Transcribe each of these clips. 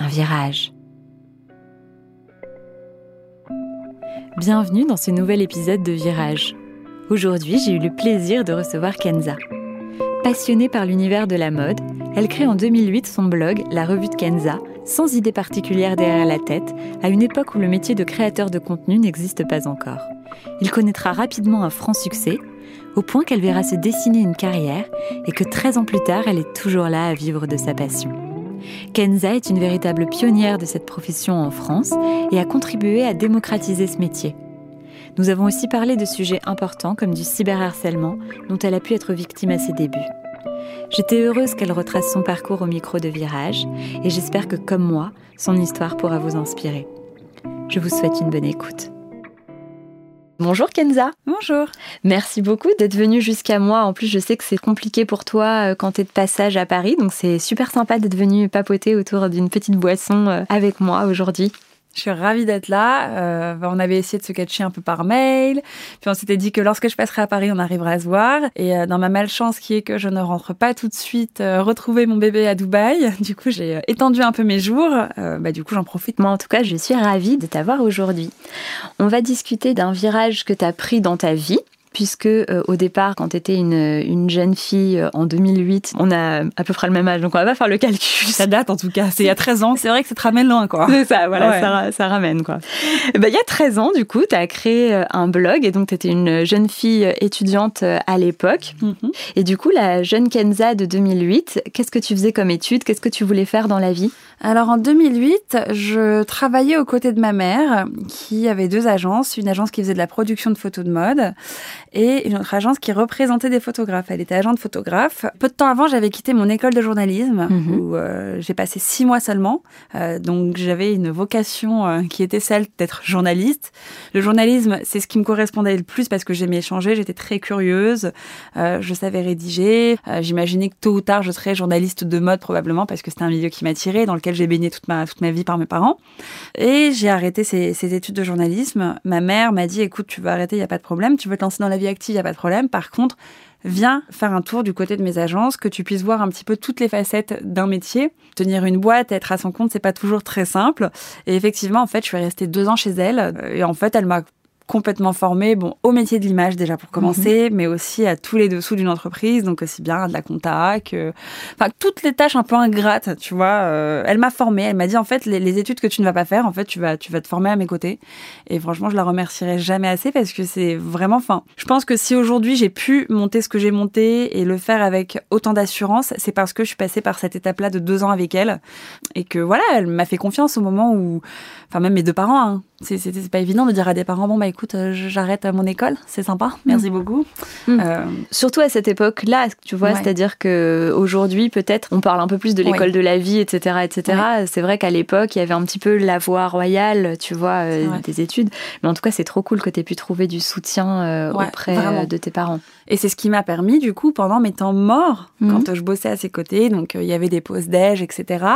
un virage. Bienvenue dans ce nouvel épisode de Virage. Aujourd'hui, j'ai eu le plaisir de recevoir Kenza. Passionnée par l'univers de la mode, elle crée en 2008 son blog La Revue de Kenza, sans idée particulière derrière la tête, à une époque où le métier de créateur de contenu n'existe pas encore. Il connaîtra rapidement un franc succès, au point qu'elle verra se dessiner une carrière et que 13 ans plus tard, elle est toujours là à vivre de sa passion. Kenza est une véritable pionnière de cette profession en France et a contribué à démocratiser ce métier. Nous avons aussi parlé de sujets importants comme du cyberharcèlement dont elle a pu être victime à ses débuts. J'étais heureuse qu'elle retrace son parcours au micro de Virage et j'espère que comme moi, son histoire pourra vous inspirer. Je vous souhaite une bonne écoute. Bonjour Kenza. Bonjour. Merci beaucoup d'être venue jusqu'à moi. En plus, je sais que c'est compliqué pour toi euh, quand tu es de passage à Paris, donc c'est super sympa d'être venue papoter autour d'une petite boisson euh, avec moi aujourd'hui. Je suis ravie d'être là. Euh, on avait essayé de se catcher un peu par mail. Puis on s'était dit que lorsque je passerai à Paris, on arrivera à se voir. Et euh, dans ma malchance qui est que je ne rentre pas tout de suite euh, retrouver mon bébé à Dubaï, du coup j'ai euh, étendu un peu mes jours. Euh, bah, du coup j'en profite. Moi en tout cas, je suis ravie de t'avoir aujourd'hui. On va discuter d'un virage que tu as pris dans ta vie puisque euh, au départ, quand tu étais une, une, jeune fille euh, en 2008, on a à peu près le même âge, donc on va pas faire le calcul. Ça date en tout cas, c'est il y a 13 ans, c'est vrai que ça te ramène loin quoi. C'est ça, voilà, ouais. ça, ça, ramène quoi. Bah, il y a 13 ans, du coup, tu as créé euh, un blog et donc tu étais une jeune fille étudiante à l'époque. Mm -hmm. Et du coup, la jeune Kenza de 2008, qu'est-ce que tu faisais comme étude? Qu'est-ce que tu voulais faire dans la vie? Alors en 2008, je travaillais aux côtés de ma mère qui avait deux agences, une agence qui faisait de la production de photos de mode et une autre agence qui représentait des photographes. Elle était agente photographe. Peu de temps avant, j'avais quitté mon école de journalisme -hmm. où euh, j'ai passé six mois seulement. Euh, donc j'avais une vocation euh, qui était celle d'être journaliste. Le journalisme, c'est ce qui me correspondait le plus parce que j'aimais échanger, j'étais très curieuse, euh, je savais rédiger. Euh, J'imaginais que tôt ou tard, je serais journaliste de mode probablement parce que c'était un milieu qui m'attirait, dans lequel j'ai baigné toute ma, toute ma vie par mes parents. Et j'ai arrêté ces, ces études de journalisme. Ma mère m'a dit, écoute, tu veux arrêter, il n'y a pas de problème, tu veux te lancer dans la active, il n'y a pas de problème. Par contre, viens faire un tour du côté de mes agences, que tu puisses voir un petit peu toutes les facettes d'un métier. Tenir une boîte, être à son compte, c'est pas toujours très simple. Et effectivement, en fait, je suis restée deux ans chez elle. Et en fait, elle m'a complètement formée bon, au métier de l'image déjà pour commencer, mmh. mais aussi à tous les dessous d'une entreprise, donc aussi bien de la compta que... Enfin, toutes les tâches un peu ingrates, tu vois. Euh, elle m'a formée, elle m'a dit en fait, les, les, études que tu ne vas pas faire, en fait, tu vas, tu vas te former à mes côtés. Et franchement, je la remercierai jamais assez parce que c'est vraiment... Enfin, je pense que si aujourd'hui j'ai pu monter ce que j'ai monté et le faire avec autant d'assurance, c'est parce que je suis passée par cette étape-là de deux ans avec elle et que voilà, elle m'a fait confiance au moment où... Enfin, même mes deux parents, hein, c'est pas évident de dire à des parents bon bah écoute euh, j'arrête à mon école c'est sympa merci mmh. beaucoup mmh. Euh... surtout à cette époque là tu vois ouais. c'est à dire que aujourd'hui peut-être on parle un peu plus de l'école ouais. de la vie etc etc ouais. c'est vrai qu'à l'époque il y avait un petit peu la voie royale tu vois euh, des études mais en tout cas c'est trop cool que tu aies pu trouver du soutien euh, auprès vraiment. de tes parents et c'est ce qui m'a permis du coup pendant mes temps morts mmh. quand je bossais à ses côtés donc il y avait des pauses déj etc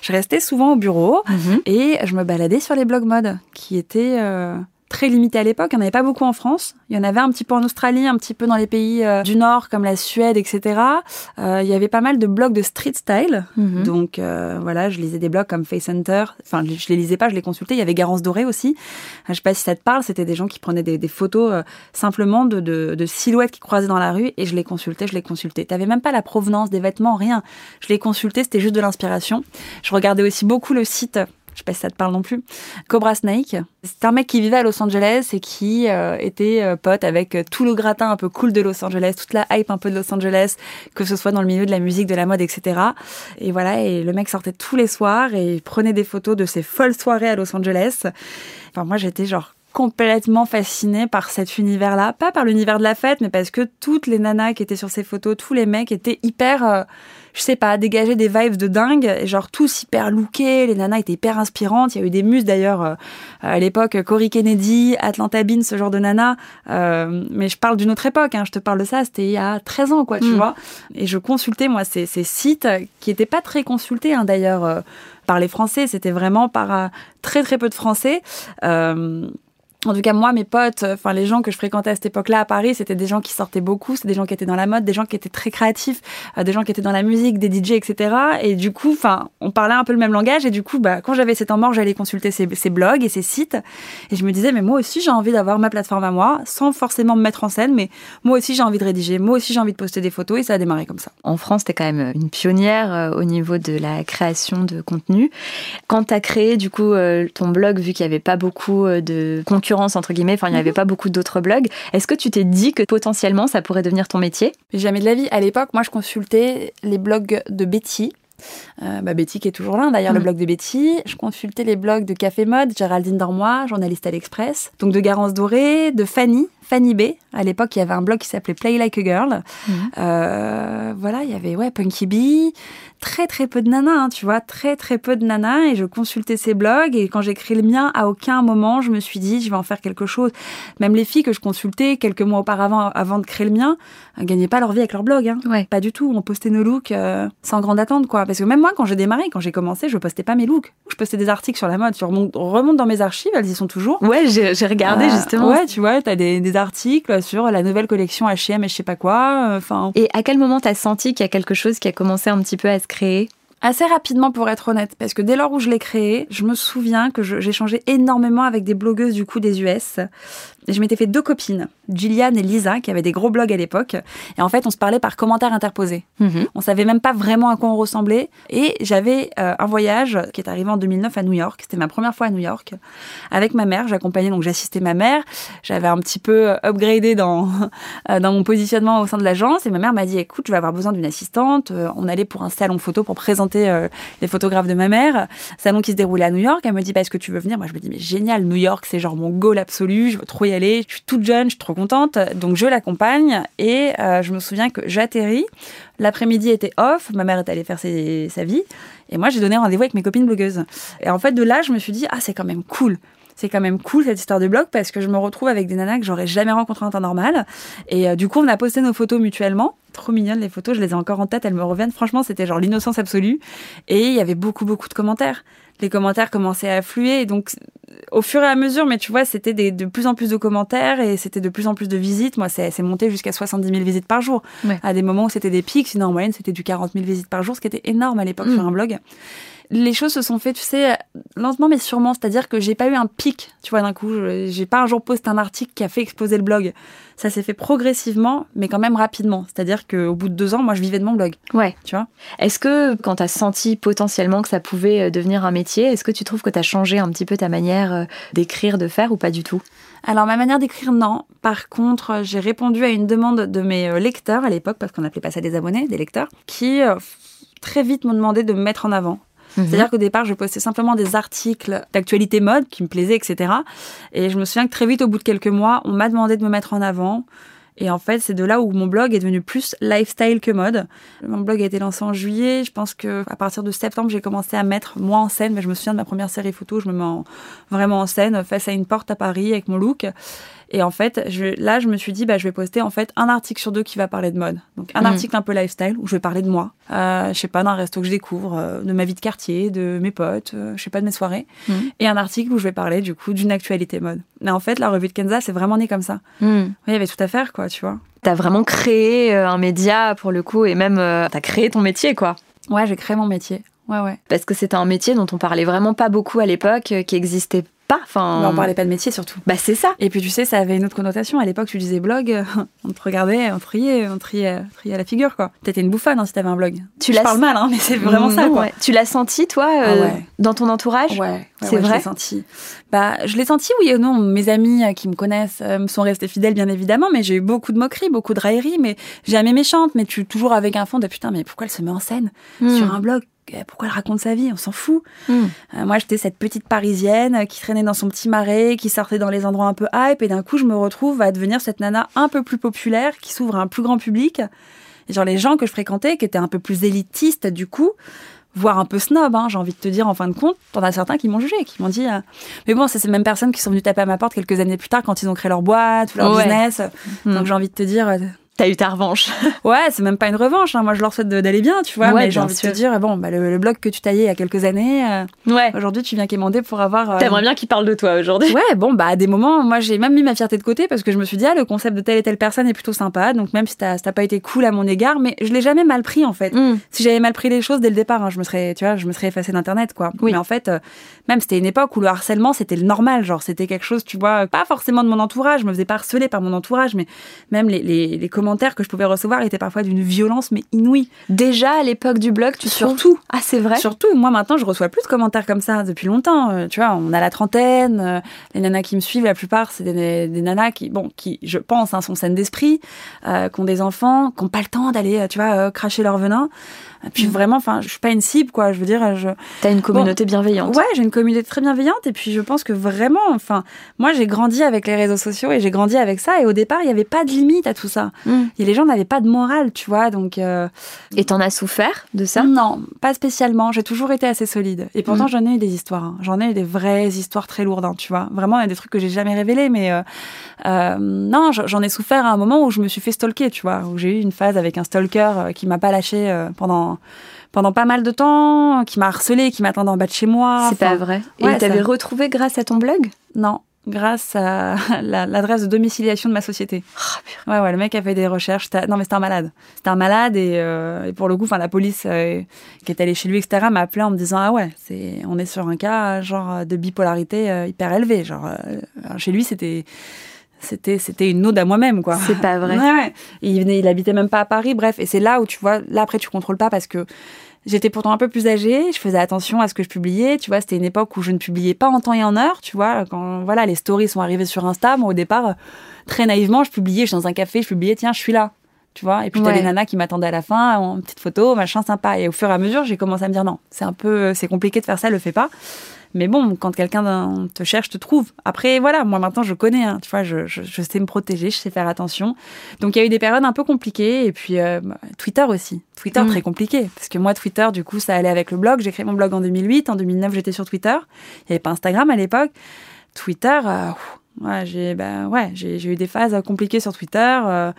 je restais souvent au bureau mmh. et je me baladais sur les blogs mode qui était euh, très limité à l'époque. Il n'y en avait pas beaucoup en France. Il y en avait un petit peu en Australie, un petit peu dans les pays euh, du Nord comme la Suède, etc. Euh, il y avait pas mal de blogs de street style. Mm -hmm. Donc voilà, je lisais des blogs comme Face Hunter. Enfin, je les lisais pas, je les consultais. Il y avait Garance Doré aussi. Je sais pas si ça te parle. C'était des gens qui prenaient des, des photos simplement de, de, de, silhouettes qui croisaient dans la rue et je les consultais, je les consultais. T'avais même pas la provenance des vêtements, rien. Je les consultais, c'était juste de l'inspiration. Je regardais aussi beaucoup le site je sais pas si ça te parle non plus, Cobra Snake. C'est un mec qui vivait à Los Angeles et qui euh, était euh, pote avec euh, tout le gratin un peu cool de Los Angeles, toute la hype un peu de Los Angeles, que ce soit dans le milieu de la musique, de la mode, etc. Et voilà, et le mec sortait tous les soirs et prenait des photos de ses folles soirées à Los Angeles. Enfin, moi, j'étais genre complètement fascinée par cet univers-là. Pas par l'univers de la fête, mais parce que toutes les nanas qui étaient sur ces photos, tous les mecs étaient hyper, je sais pas, dégager des vibes de dingue, et genre tous hyper lookés, les nanas étaient hyper inspirantes. Il y a eu des muses d'ailleurs euh, à l'époque, Corey Kennedy, Atlanta Bean, ce genre de nana. Euh, mais je parle d'une autre époque, hein, je te parle de ça, c'était il y a 13 ans, quoi, tu Mm. vois. Et je consultais, moi, ces, ces sites qui étaient pas très consultés, hein, d'ailleurs, euh, par les Français. C'était vraiment par euh, très, très peu de Français. Euh, en tout cas, moi, mes potes, enfin les gens que je fréquentais à cette époque-là à Paris, c'était des gens qui sortaient beaucoup, c'était des gens qui étaient dans la mode, des gens qui étaient très créatifs, euh, des gens qui étaient dans la musique, des DJ, etc. Et du coup, enfin, on parlait un peu le même langage. Et du coup, bah, quand j'avais ces temps morts, j'allais consulter ces, blogs et ces sites. Et je me disais, mais moi aussi, j'ai envie d'avoir ma plateforme à moi, sans forcément me mettre en scène, mais moi aussi, j'ai envie de rédiger, moi aussi, j'ai envie de poster des photos. Et ça a démarré comme ça. En France, tu es quand même une pionnière euh, au niveau de la création de contenu. Quand tu as créé du coup euh, ton blog, vu qu'il n'y avait pas beaucoup euh, de concurrence, entre guillemets, enfin il n'y avait pas beaucoup d'autres blogs, est-ce que tu t'es dit que potentiellement ça pourrait devenir ton métier? Mais jamais de la vie. À l'époque, moi, je consultais les blogs de Betty. Euh, bah, Betty qui est toujours là, d'ailleurs, le Mhm. blog de Betty. Je consultais les blogs de Café Mode, Géraldine Dormois, journaliste à l'Express. Donc de Garance Doré, de Fanny, Fanny B. À l'époque, il y avait un blog qui s'appelait Play Like a Girl. Mhm. Euh, voilà, il y avait ouais, Punky Bee. Très très peu de nanas, hein, tu vois, très très peu de nanas. Et je consultais ces blogs. Et quand j'ai créé le mien, à aucun moment, je me suis dit, je vais en faire quelque chose. Même les filles que je consultais quelques mois auparavant, avant de créer le mien, euh, gagnaient pas leur vie avec leur blog. Hein. Ouais. Pas du tout. On postait nos looks euh, sans grande attente, quoi. Parce que même moi, quand j'ai démarré, quand j'ai commencé, je postais pas mes looks. Je postais des articles sur la mode. Tu remontes, remonte dans mes archives, elles y sont toujours. Ouais, j'ai regardé Euh, justement. Ouais, tu vois, t'as des, des articles sur la nouvelle collection H&M et je sais pas quoi. euh, Enfin, Et à quel moment t'as senti qu'il y a quelque chose qui a commencé un petit peu à se créer assez rapidement pour être honnête, parce que dès lors où je l'ai créé, je me souviens que j'ai changé énormément avec des blogueuses du coup des US. Je m'étais fait deux copines, Gillian et Lisa, qui avaient des gros blogs à l'époque. Et en fait, on se parlait par commentaires interposés. Mhm. On savait même pas vraiment à quoi on ressemblait. Et j'avais euh, un voyage qui est arrivé en 2009 à New York. C'était ma première fois à New York avec ma mère. J'accompagnais donc j'assistais ma mère. J'avais un petit peu euh, upgradé dans euh, dans mon positionnement au sein de l'agence. Et ma mère m'a dit écoute, je vais avoir besoin d'une assistante. On allait pour un salon photo pour présenter euh, les photographes de ma mère. Salon qui se déroulait à New York. Elle me dit bah, est-ce que tu veux venir? Moi je me dis mais génial, New York c'est genre mon goal absolu. Je veux trop y aller. Je suis toute jeune, je suis trop contente. Donc je l'accompagne et euh, je me souviens que j'atterris. L'après-midi était off, ma mère est allée faire sa vie, et moi j'ai donné rendez-vous avec mes copines blogueuses. Et en fait, de là, je me suis dit, ah, c'est quand même cool. C'est quand même cool cette histoire de blog parce que je me retrouve avec des nanas que j'aurais jamais rencontrées en temps normal. Et euh, du coup, on a posté nos photos mutuellement. Trop mignonnes les photos, je les ai encore en tête, elles me reviennent. Franchement, c'était genre l'innocence absolue. Et il y avait beaucoup, beaucoup de commentaires. Les commentaires commençaient à affluer. Et donc, au fur et à mesure, mais tu vois, c'était des- de plus en plus de commentaires et c'était de plus en plus de visites. Moi, c'est c'est monté jusqu'à 70 000 visites par jour. Ouais. À des moments où c'était des pics, sinon en moyenne, c'était du 40 000 visites par jour, ce qui était énorme à l'époque Mm. sur un blog. Les choses se sont fait, tu sais, lentement mais sûrement. C'est-à-dire que j'ai pas eu un pic, tu vois, d'un coup. J'ai pas un jour posté un article qui a fait exploser le blog. Ça s'est fait progressivement, mais quand même rapidement. C'est-à-dire qu'au bout de deux ans, moi, je vivais de mon blog, Ouais. tu vois? Est-ce que quand tu as senti potentiellement que ça pouvait euh, devenir un métier, est-ce que tu trouves que tu as changé un petit peu ta manière euh, d'écrire, de faire ou pas du tout? Alors, ma manière d'écrire, non. Par contre, euh, j'ai répondu à une demande de mes lecteurs à l'époque, parce qu'on appelait pas ça des abonnés, des lecteurs, qui très vite m'ont demandé de me mettre en avant. Mhm. C'est-à-dire qu'au départ, je postais simplement des articles d'actualité mode qui me plaisaient, etc. Et je me souviens que très vite, au bout de quelques mois, on m'a demandé de me mettre en avant. Et en fait, c'est de là où mon blog est devenu plus lifestyle que mode. Mon blog a été lancé en juillet. Je pense que à partir de septembre, j'ai commencé à mettre moi en scène. Mais je me souviens de ma première série photo. Je me mets en- vraiment en scène face à une porte à Paris avec mon look. Et en fait, je, là, je me suis dit, bah, je vais poster en fait un article sur deux qui va parler de mode. Donc un Mhm. article un peu lifestyle où je vais parler de moi. Euh, je sais pas, d'un resto que je découvre, euh, de ma vie de quartier, de mes potes, euh, je sais pas, de mes soirées. Mhm. Et un article où je vais parler du coup d'une actualité mode. Mais en fait, la revue de Kenza, c'est vraiment né comme ça. Oui, il y avait tout à faire, quoi, tu vois. T'as vraiment créé euh, un média pour le coup et même euh, t'as créé ton métier quoi. Ouais, j'ai créé mon métier. Ouais, ouais. Parce que c'était un métier dont on parlait vraiment pas beaucoup à l'époque, euh, qui existait pas. Enfin, on parlait pas de métier surtout. Bah c'est ça. Et puis tu sais, ça avait une autre connotation. À l'époque, tu disais blog, on te regardait, on te riait, on te riait, on te riait à la figure, quoi. T'étais une bouffonne hein, si t'avais un blog. Tu je l'as- parle mal, hein, mais c'est vraiment ça, Non, quoi. ouais. Tu l'as senti toi euh, Ah ouais. dans ton entourage Ouais, ouais, C'est ouais, vrai Je l'ai senti. Bah, je l'ai senti, oui et non. Mes amis euh, qui me connaissent euh, me sont restés fidèles, bien évidemment, mais j'ai eu beaucoup de moqueries, beaucoup de railleries, mais jamais méchante, mais tu toujours avec un fond de putain, mais pourquoi elle se met en scène Hmm. sur un blog pourquoi elle raconte sa vie On s'en fout. Hmm. Euh, moi, j'étais cette petite parisienne qui traînait dans son petit marais, qui sortait dans les endroits un peu hype, et d'un coup, je me retrouve à devenir cette nana un peu plus populaire, qui s'ouvre à un plus grand public. Et genre, les gens que je fréquentais, qui étaient un peu plus élitistes, du coup, voire un peu snob, hein, j'ai envie de te dire en fin de compte, t'en as certains qui m'ont jugé, qui m'ont dit. euh, Mais bon, c'est ces mêmes personnes qui sont venues taper à ma porte quelques années plus tard quand ils ont créé leur boîte ou leur Ouais. business. Hmm. Donc j'ai envie de te dire, euh, T'as eu ta revanche. ouais, c'est même pas une revanche. hein. Moi, je leur souhaite d'aller bien, tu vois. Ouais, mais j'ai envie de te dire, bon, bah, le, le blog que tu taillais il y a quelques années, euh, Ouais. aujourd'hui, tu viens quémander pour avoir. euh, T'aimerais bien qu'il parle de toi aujourd'hui. Ouais, bon, bah, à des moments, moi, j'ai même mis ma fierté de côté parce que je me suis dit, ah, le concept de telle et telle personne est plutôt sympa. Donc, même si t'as- pas été cool à mon égard, mais je l'ai jamais mal pris, en fait. Hmm. Si j'avais mal pris les choses dès le départ, hein, je me serais, tu vois, je me serais effacée d'internet, quoi. Oui. Mais en fait, euh, même c'était une époque où le harcèlement c'était le normal, genre c'était quelque chose, tu vois, pas forcément de mon entourage, je me faisais pas harceler par mon entourage, mais même les, les, les commentaires que je pouvais recevoir étaient parfois d'une violence mais inouïe. Déjà à l'époque du blog, tu Surtout. Ah, c'est vrai. Surtout, moi maintenant, je reçois plus de commentaires comme ça depuis longtemps. Euh, tu vois, on a la trentaine. euh, les nanas qui me suivent, la plupart, c'est des, des nanas qui, bon, qui, je pense, hein, sont saines d'esprit, euh, qui ont des enfants, qui n'ont pas le temps d'aller, euh, tu vois, cracher leur venin. Et puis Mm. vraiment, enfin, je suis pas une cible, quoi. Je veux dire, je, T'as une communauté bienveillante. Ouais, j'ai une communauté très bienveillante et puis je pense que vraiment, enfin, moi j'ai grandi avec les réseaux sociaux et j'ai grandi avec ça et au départ il n'y avait pas de limite à tout ça. Hmm. Et les gens n'avaient pas de morale, tu vois, donc euh, Et t'en as souffert de ça? Non, pas spécialement. J'ai toujours été assez solide et pourtant Mhm. j'en ai eu des histoires. hein. J'en ai eu des vraies histoires très lourdes, hein, tu vois. Vraiment, il y a des trucs que j'ai jamais révélés, mais euh, euh, non, j'en ai souffert à un moment où je me suis fait stalker, tu vois, où j'ai eu une phase avec un stalker qui m'a pas lâché euh, pendant pendant pas mal de temps, qui m'a harcelé, qui m'attendait en bas de chez moi. C'est pas vrai. Et ouais, t'avais ça- retrouvé grâce à ton blog? Non, grâce à la- l'adresse de domiciliation de ma société. Ouais, ouais, le mec a fait des recherches. Non, mais c'était un malade. C'était un malade et, euh, et pour le coup, enfin, la police euh, qui est allée chez lui, etc., m'a appelé en me disant ah ouais, c'est, on est sur un cas genre de bipolarité euh, hyper élevé. Genre chez lui, c'était, c'était, c'était une ode à moi-même, quoi. C'est pas vrai. Ouais, ouais. Et il venait, il habitait même pas à Paris. Bref, et c'est là où tu vois, là après tu contrôles pas parce que j'étais pourtant un peu plus âgée. Je faisais attention à ce que je publiais. Tu vois, c'était une époque où je ne publiais pas en temps et en heure. Tu vois, quand voilà les stories sont arrivées sur Insta, moi au départ, très naïvement, je publiais. Je suis dans un café, je publiais, tiens, je suis là. Tu vois, et puis t'as Ouais. les nanas qui m'attendaient à la fin, en petite photo, machin sympa. Et au fur et à mesure, j'ai commencé à me dire non, c'est un peu, c'est compliqué de faire ça, le fais pas. Mais bon, quand quelqu'un te cherche, te trouve. Après, voilà, moi maintenant je connais, hein, tu vois, je, je, je sais me protéger, je sais faire attention. Donc il y a eu des périodes un peu compliquées, et puis euh, bah, Twitter aussi. Twitter Mm. très compliqué, parce que moi Twitter, du coup, ça allait avec le blog. J'ai créé mon blog en 2008, en 2009 j'étais sur Twitter. Il n'y avait pas Instagram à l'époque. Twitter, euh, pff, ouais, j'ai bah, ouais, j'ai eu des phases compliquées sur Twitter. euh,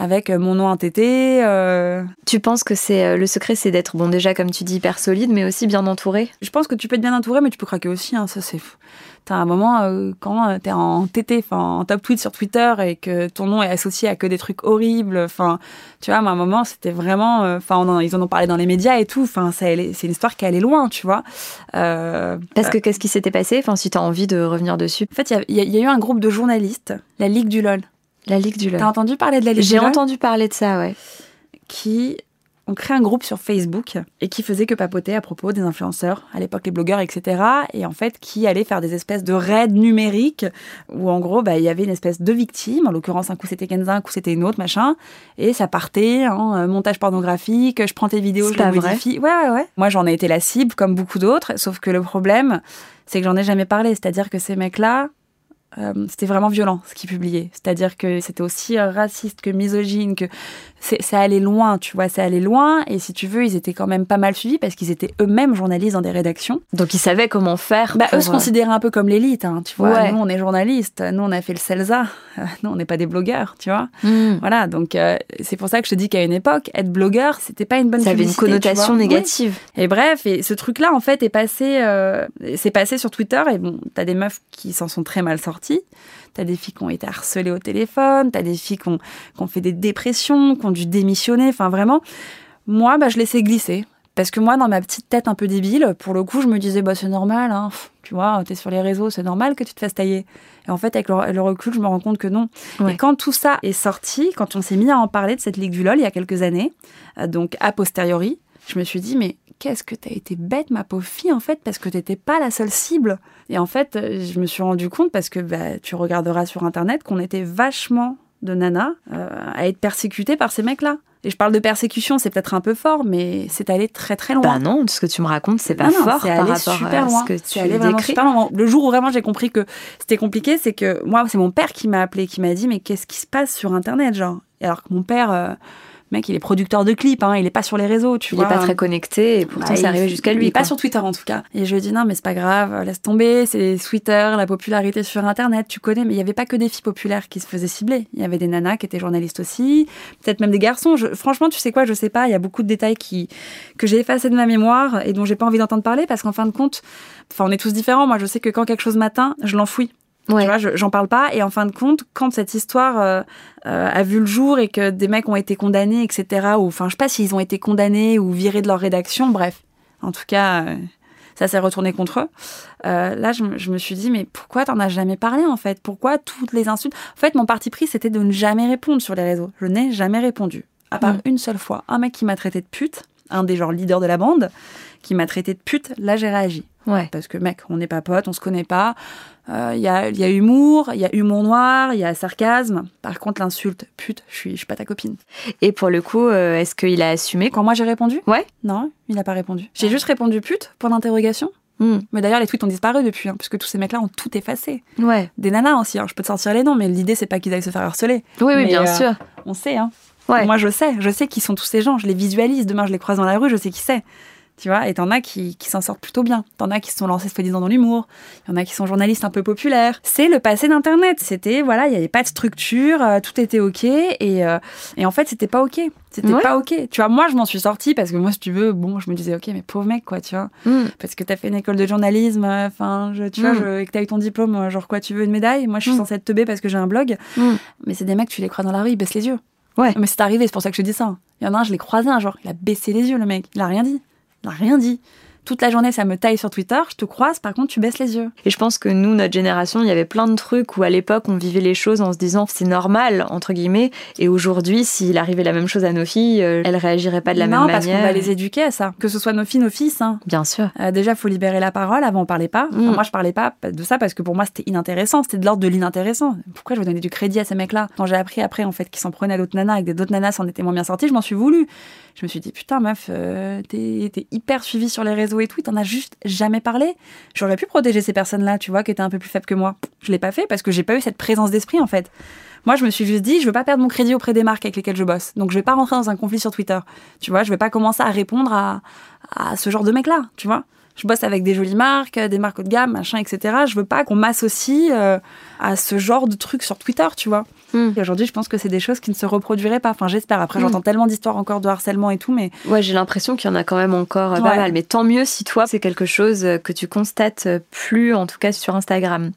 avec mon nom entêté, euh, Tu penses que c'est euh, le secret, c'est d'être bon déjà comme tu dis hyper solide, mais aussi bien entouré? Je pense que tu peux être bien entouré, mais tu peux craquer aussi. Hein, ça, c'est. T'as un moment euh, quand euh, t'es en TT, enfin en top tweet sur Twitter et que ton nom est associé à que des trucs horribles. Enfin, tu vois, moi, à un moment, c'était vraiment. euh, Enfin, ils en ont parlé dans les médias et tout. Enfin, c'est une histoire qui allait loin, tu vois. Euh, Parce que qu'est-ce qui s'était passé? Enfin, si t'as envie de revenir dessus. en fait, y y, il y a eu un groupe de journalistes, la Ligue du LOL. La Ligue du T'as LOL. entendu parler de la Ligue J'ai entendu parler de ça, ouais. qui ont créé un groupe sur Facebook et qui faisait que papoter à propos des influenceurs, à l'époque les blogueurs, etc. Et en fait, qui allaient faire des espèces de raids numériques où en gros, bah, il y avait une espèce de victime. En l'occurrence, un coup c'était Kenza, un coup c'était une autre, machin. Et ça partait en euh, montage pornographique, je prends tes vidéos, je les modifie. Ouais, ouais, ouais. Moi, j'en ai été la cible comme beaucoup d'autres, sauf que le problème, c'est que j'en ai jamais parlé. C'est-à-dire que ces mecs-là, c'était vraiment violent ce qu'ils publiaient. C'est-à-dire que c'était aussi euh, raciste que misogyne, que ça allait loin, tu vois, ça allait loin. Et si tu veux, ils étaient quand même pas mal suivis parce qu'ils étaient eux-mêmes journalistes dans des rédactions. Donc ils savaient comment faire. Bah, eux se euh, considéraient un peu comme l'élite, hein, tu vois. Ouais. Nous, on est journalistes, nous, on a fait le CELSA, nous, on n'est pas des blogueurs, tu vois. hmm. Voilà, donc euh, c'est pour ça que je te dis qu'à une époque, être blogueur, c'était pas une bonne Ça avait une connotation. Oui. négative. Et bref, et ce truc-là, en fait, est passé, euh, c'est passé sur Twitter. Et bon, t'as des meufs qui s'en sont très mal sorties. T'as des filles qui ont été harcelées au téléphone. T'as des filles qui ont, qui ont fait des dépressions, qui ont dû démissionner. Enfin, vraiment, moi, bah, je laissais glisser. Parce que moi, dans ma petite tête un peu débile, pour le coup, je me disais, bah, c'est normal, hein. Tu vois, t'es sur les réseaux, c'est normal que tu te fasses tailler. Et en fait, avec le, le recul, je me rends compte que non. Ouais. Et quand tout ça est sorti, quand on s'est mis à en parler de cette Ligue du LOL il y a quelques années, euh, donc a posteriori, je me suis dit, mais qu'est-ce que t'as été bête, ma pauvre fille, en fait, parce que t'étais pas la seule cible. Et en fait, euh, je me suis rendu compte, parce que bah, tu regarderas sur Internet, qu'on était vachement de nanas euh, à être persécutées par ces mecs-là. Et je parle de persécution, c'est peut-être un peu fort, mais c'est allé très très loin. Bah non, ce que tu me racontes, c'est pas fort par rapport super à loin. ce que tu allé décris. super loin. Le jour où vraiment j'ai compris que c'était compliqué, c'est que moi, c'est mon père qui m'a appelé, qui m'a dit mais qu'est-ce qui se passe sur Internet, genre? Et alors que mon père, euh, mec, il est producteur de clips, hein, il est pas sur les réseaux, tu Il vois. est pas très connecté et pourtant Bah, c'est il- arrivé jusqu'à Il lui. est pas sur Twitter en tout cas. Et je lui ai dit non mais c'est pas grave, laisse tomber, c'est Twitter, la popularité sur Internet, tu connais. Mais il y avait pas que des filles populaires qui se faisaient cibler. Il y avait des nanas qui étaient journalistes aussi, peut-être même des garçons. Je- franchement, tu sais quoi, je sais pas. Il y a beaucoup de détails qui que j'ai effacés de ma mémoire et dont j'ai pas envie d'entendre parler parce qu'en fin de compte, enfin on est tous différents. Moi je sais que quand quelque chose m'atteint, je l'enfouis. Ouais. Tu vois, je- j'en parle pas. Et en fin de compte, quand cette histoire euh, euh, a vu le jour et que des mecs ont été condamnés, etc., ou enfin, je sais pas s'ils ont été condamnés ou virés de leur rédaction, bref. En tout cas, euh, ça s'est retourné contre eux. Là, je, me- je me suis dit, mais pourquoi t'en as jamais parlé, en fait? Pourquoi toutes les insultes? En fait, mon parti pris, c'était de ne jamais répondre sur les réseaux. Je n'ai jamais répondu. À part Mm. une seule fois. Un mec qui m'a traité de pute, un des genre leaders de la bande, qui m'a traité de pute, là, j'ai réagi Ouais. parce que mec, on n'est pas potes, on se connaît pas. Euh, Il y, a, il y a humour, il y a humour noir, il y a sarcasme. Par contre, l'insulte, pute, je suis, je suis pas ta copine. Et pour le coup, euh, est-ce qu'il a assumé Quand moi j'ai répondu? Ouais. Non, il n'a pas répondu. J'ai juste répondu pute, point d'interrogation. Hmm. Mais d'ailleurs, les tweets ont disparu depuis, hein, puisque tous ces mecs-là ont tout effacé. Ouais. Des nanas aussi, hein, je peux te sortir les noms, mais l'idée c'est pas qu'ils aillent se faire harceler. Oui, oui, Mais, bien euh, sûr. On sait, hein. Ouais. Moi je sais, je sais qui sont tous ces gens, je les visualise. Demain je les croise dans la rue, je sais qui c'est. Tu vois, et t'en as qui, qui s'en sortent plutôt bien. T'en as qui se sont lancés soi-disant dans l'humour. Il y en a qui sont journalistes un peu populaires. C'est le passé d'Internet. C'était, voilà, il n'y avait pas de structure, euh, tout était OK. Et, euh, et en fait, c'était pas OK. C'était Ouais. pas OK. Tu vois, moi, je m'en suis sortie parce que moi, si tu veux, bon, je me disais, OK, mais pauvre mec, quoi, tu vois. Hmm. Parce que t'as fait une école de journalisme, euh, enfin, tu vois, Mm. je- et que t'as eu ton diplôme, genre quoi, tu veux une médaille Moi, je suis Mm. censée être teubée parce que j'ai un blog. Mm. Mais c'est des mecs, tu les crois dans la rue, ils baissent les yeux. Ouais. Mais c'est arrivé, c'est pour ça que je dis ça. Il y en a un, je l'ai croisé un jour, il a baissé les yeux, le mec. Il a rien dit. Il a rien dit. Toute la journée, ça me taille sur Twitter, je te croise, par contre, tu baisses les yeux. Et je pense que nous, notre génération, il y avait plein de trucs où à l'époque, on vivait les choses en se disant c'est normal, entre guillemets. Et aujourd'hui, s'il arrivait la même chose à nos filles, euh, elles réagiraient pas de la non, même parce qu'on manière. va les éduquer à ça. Que ce soit nos filles, nos fils. Hein. Bien sûr. Euh, déjà, faut libérer la parole. Avant, on parlait pas. Enfin, Mm. Moi, je parlais pas de ça parce que pour moi, c'était inintéressant. C'était de l'ordre de l'inintéressant. Pourquoi je vais donner du crédit à ces mecs-là? Quand j'ai appris après, en fait, qu'ils s'en prenaient à d'autres nanas et que d'autres nanas s'en étaient moins bien sorties, je m'en suis voulu. Je me suis dit, putain, meuf, euh, t'es hyper suivie sur les réseaux et tout, t'en as juste jamais parlé. J'aurais pu protéger ces personnes-là, tu vois, qui étaient un peu plus faibles que moi. Je l'ai pas fait parce que j'ai pas eu cette présence d'esprit, en fait. Moi, je me suis juste dit, je veux pas perdre mon crédit auprès des marques avec lesquelles je bosse. Donc, je vais pas rentrer dans un conflit sur Twitter. Tu vois, je vais pas commencer à répondre à, à ce genre de mec-là, tu vois. Je bosse avec des jolies marques, des marques haut de gamme, machin, etc. Je veux pas qu'on m'associe euh, à ce genre de trucs sur Twitter, tu vois. Hmm. Et aujourd'hui, je pense que c'est des choses qui ne se reproduiraient pas. Enfin, j'espère. Après, Hmm. j'entends tellement d'histoires encore de harcèlement et tout, mais Ouais, j'ai l'impression qu'il y en a quand même encore euh, pas mal. Mais tant mieux si toi, c'est quelque chose euh, que tu constates euh, plus, en tout cas sur Instagram.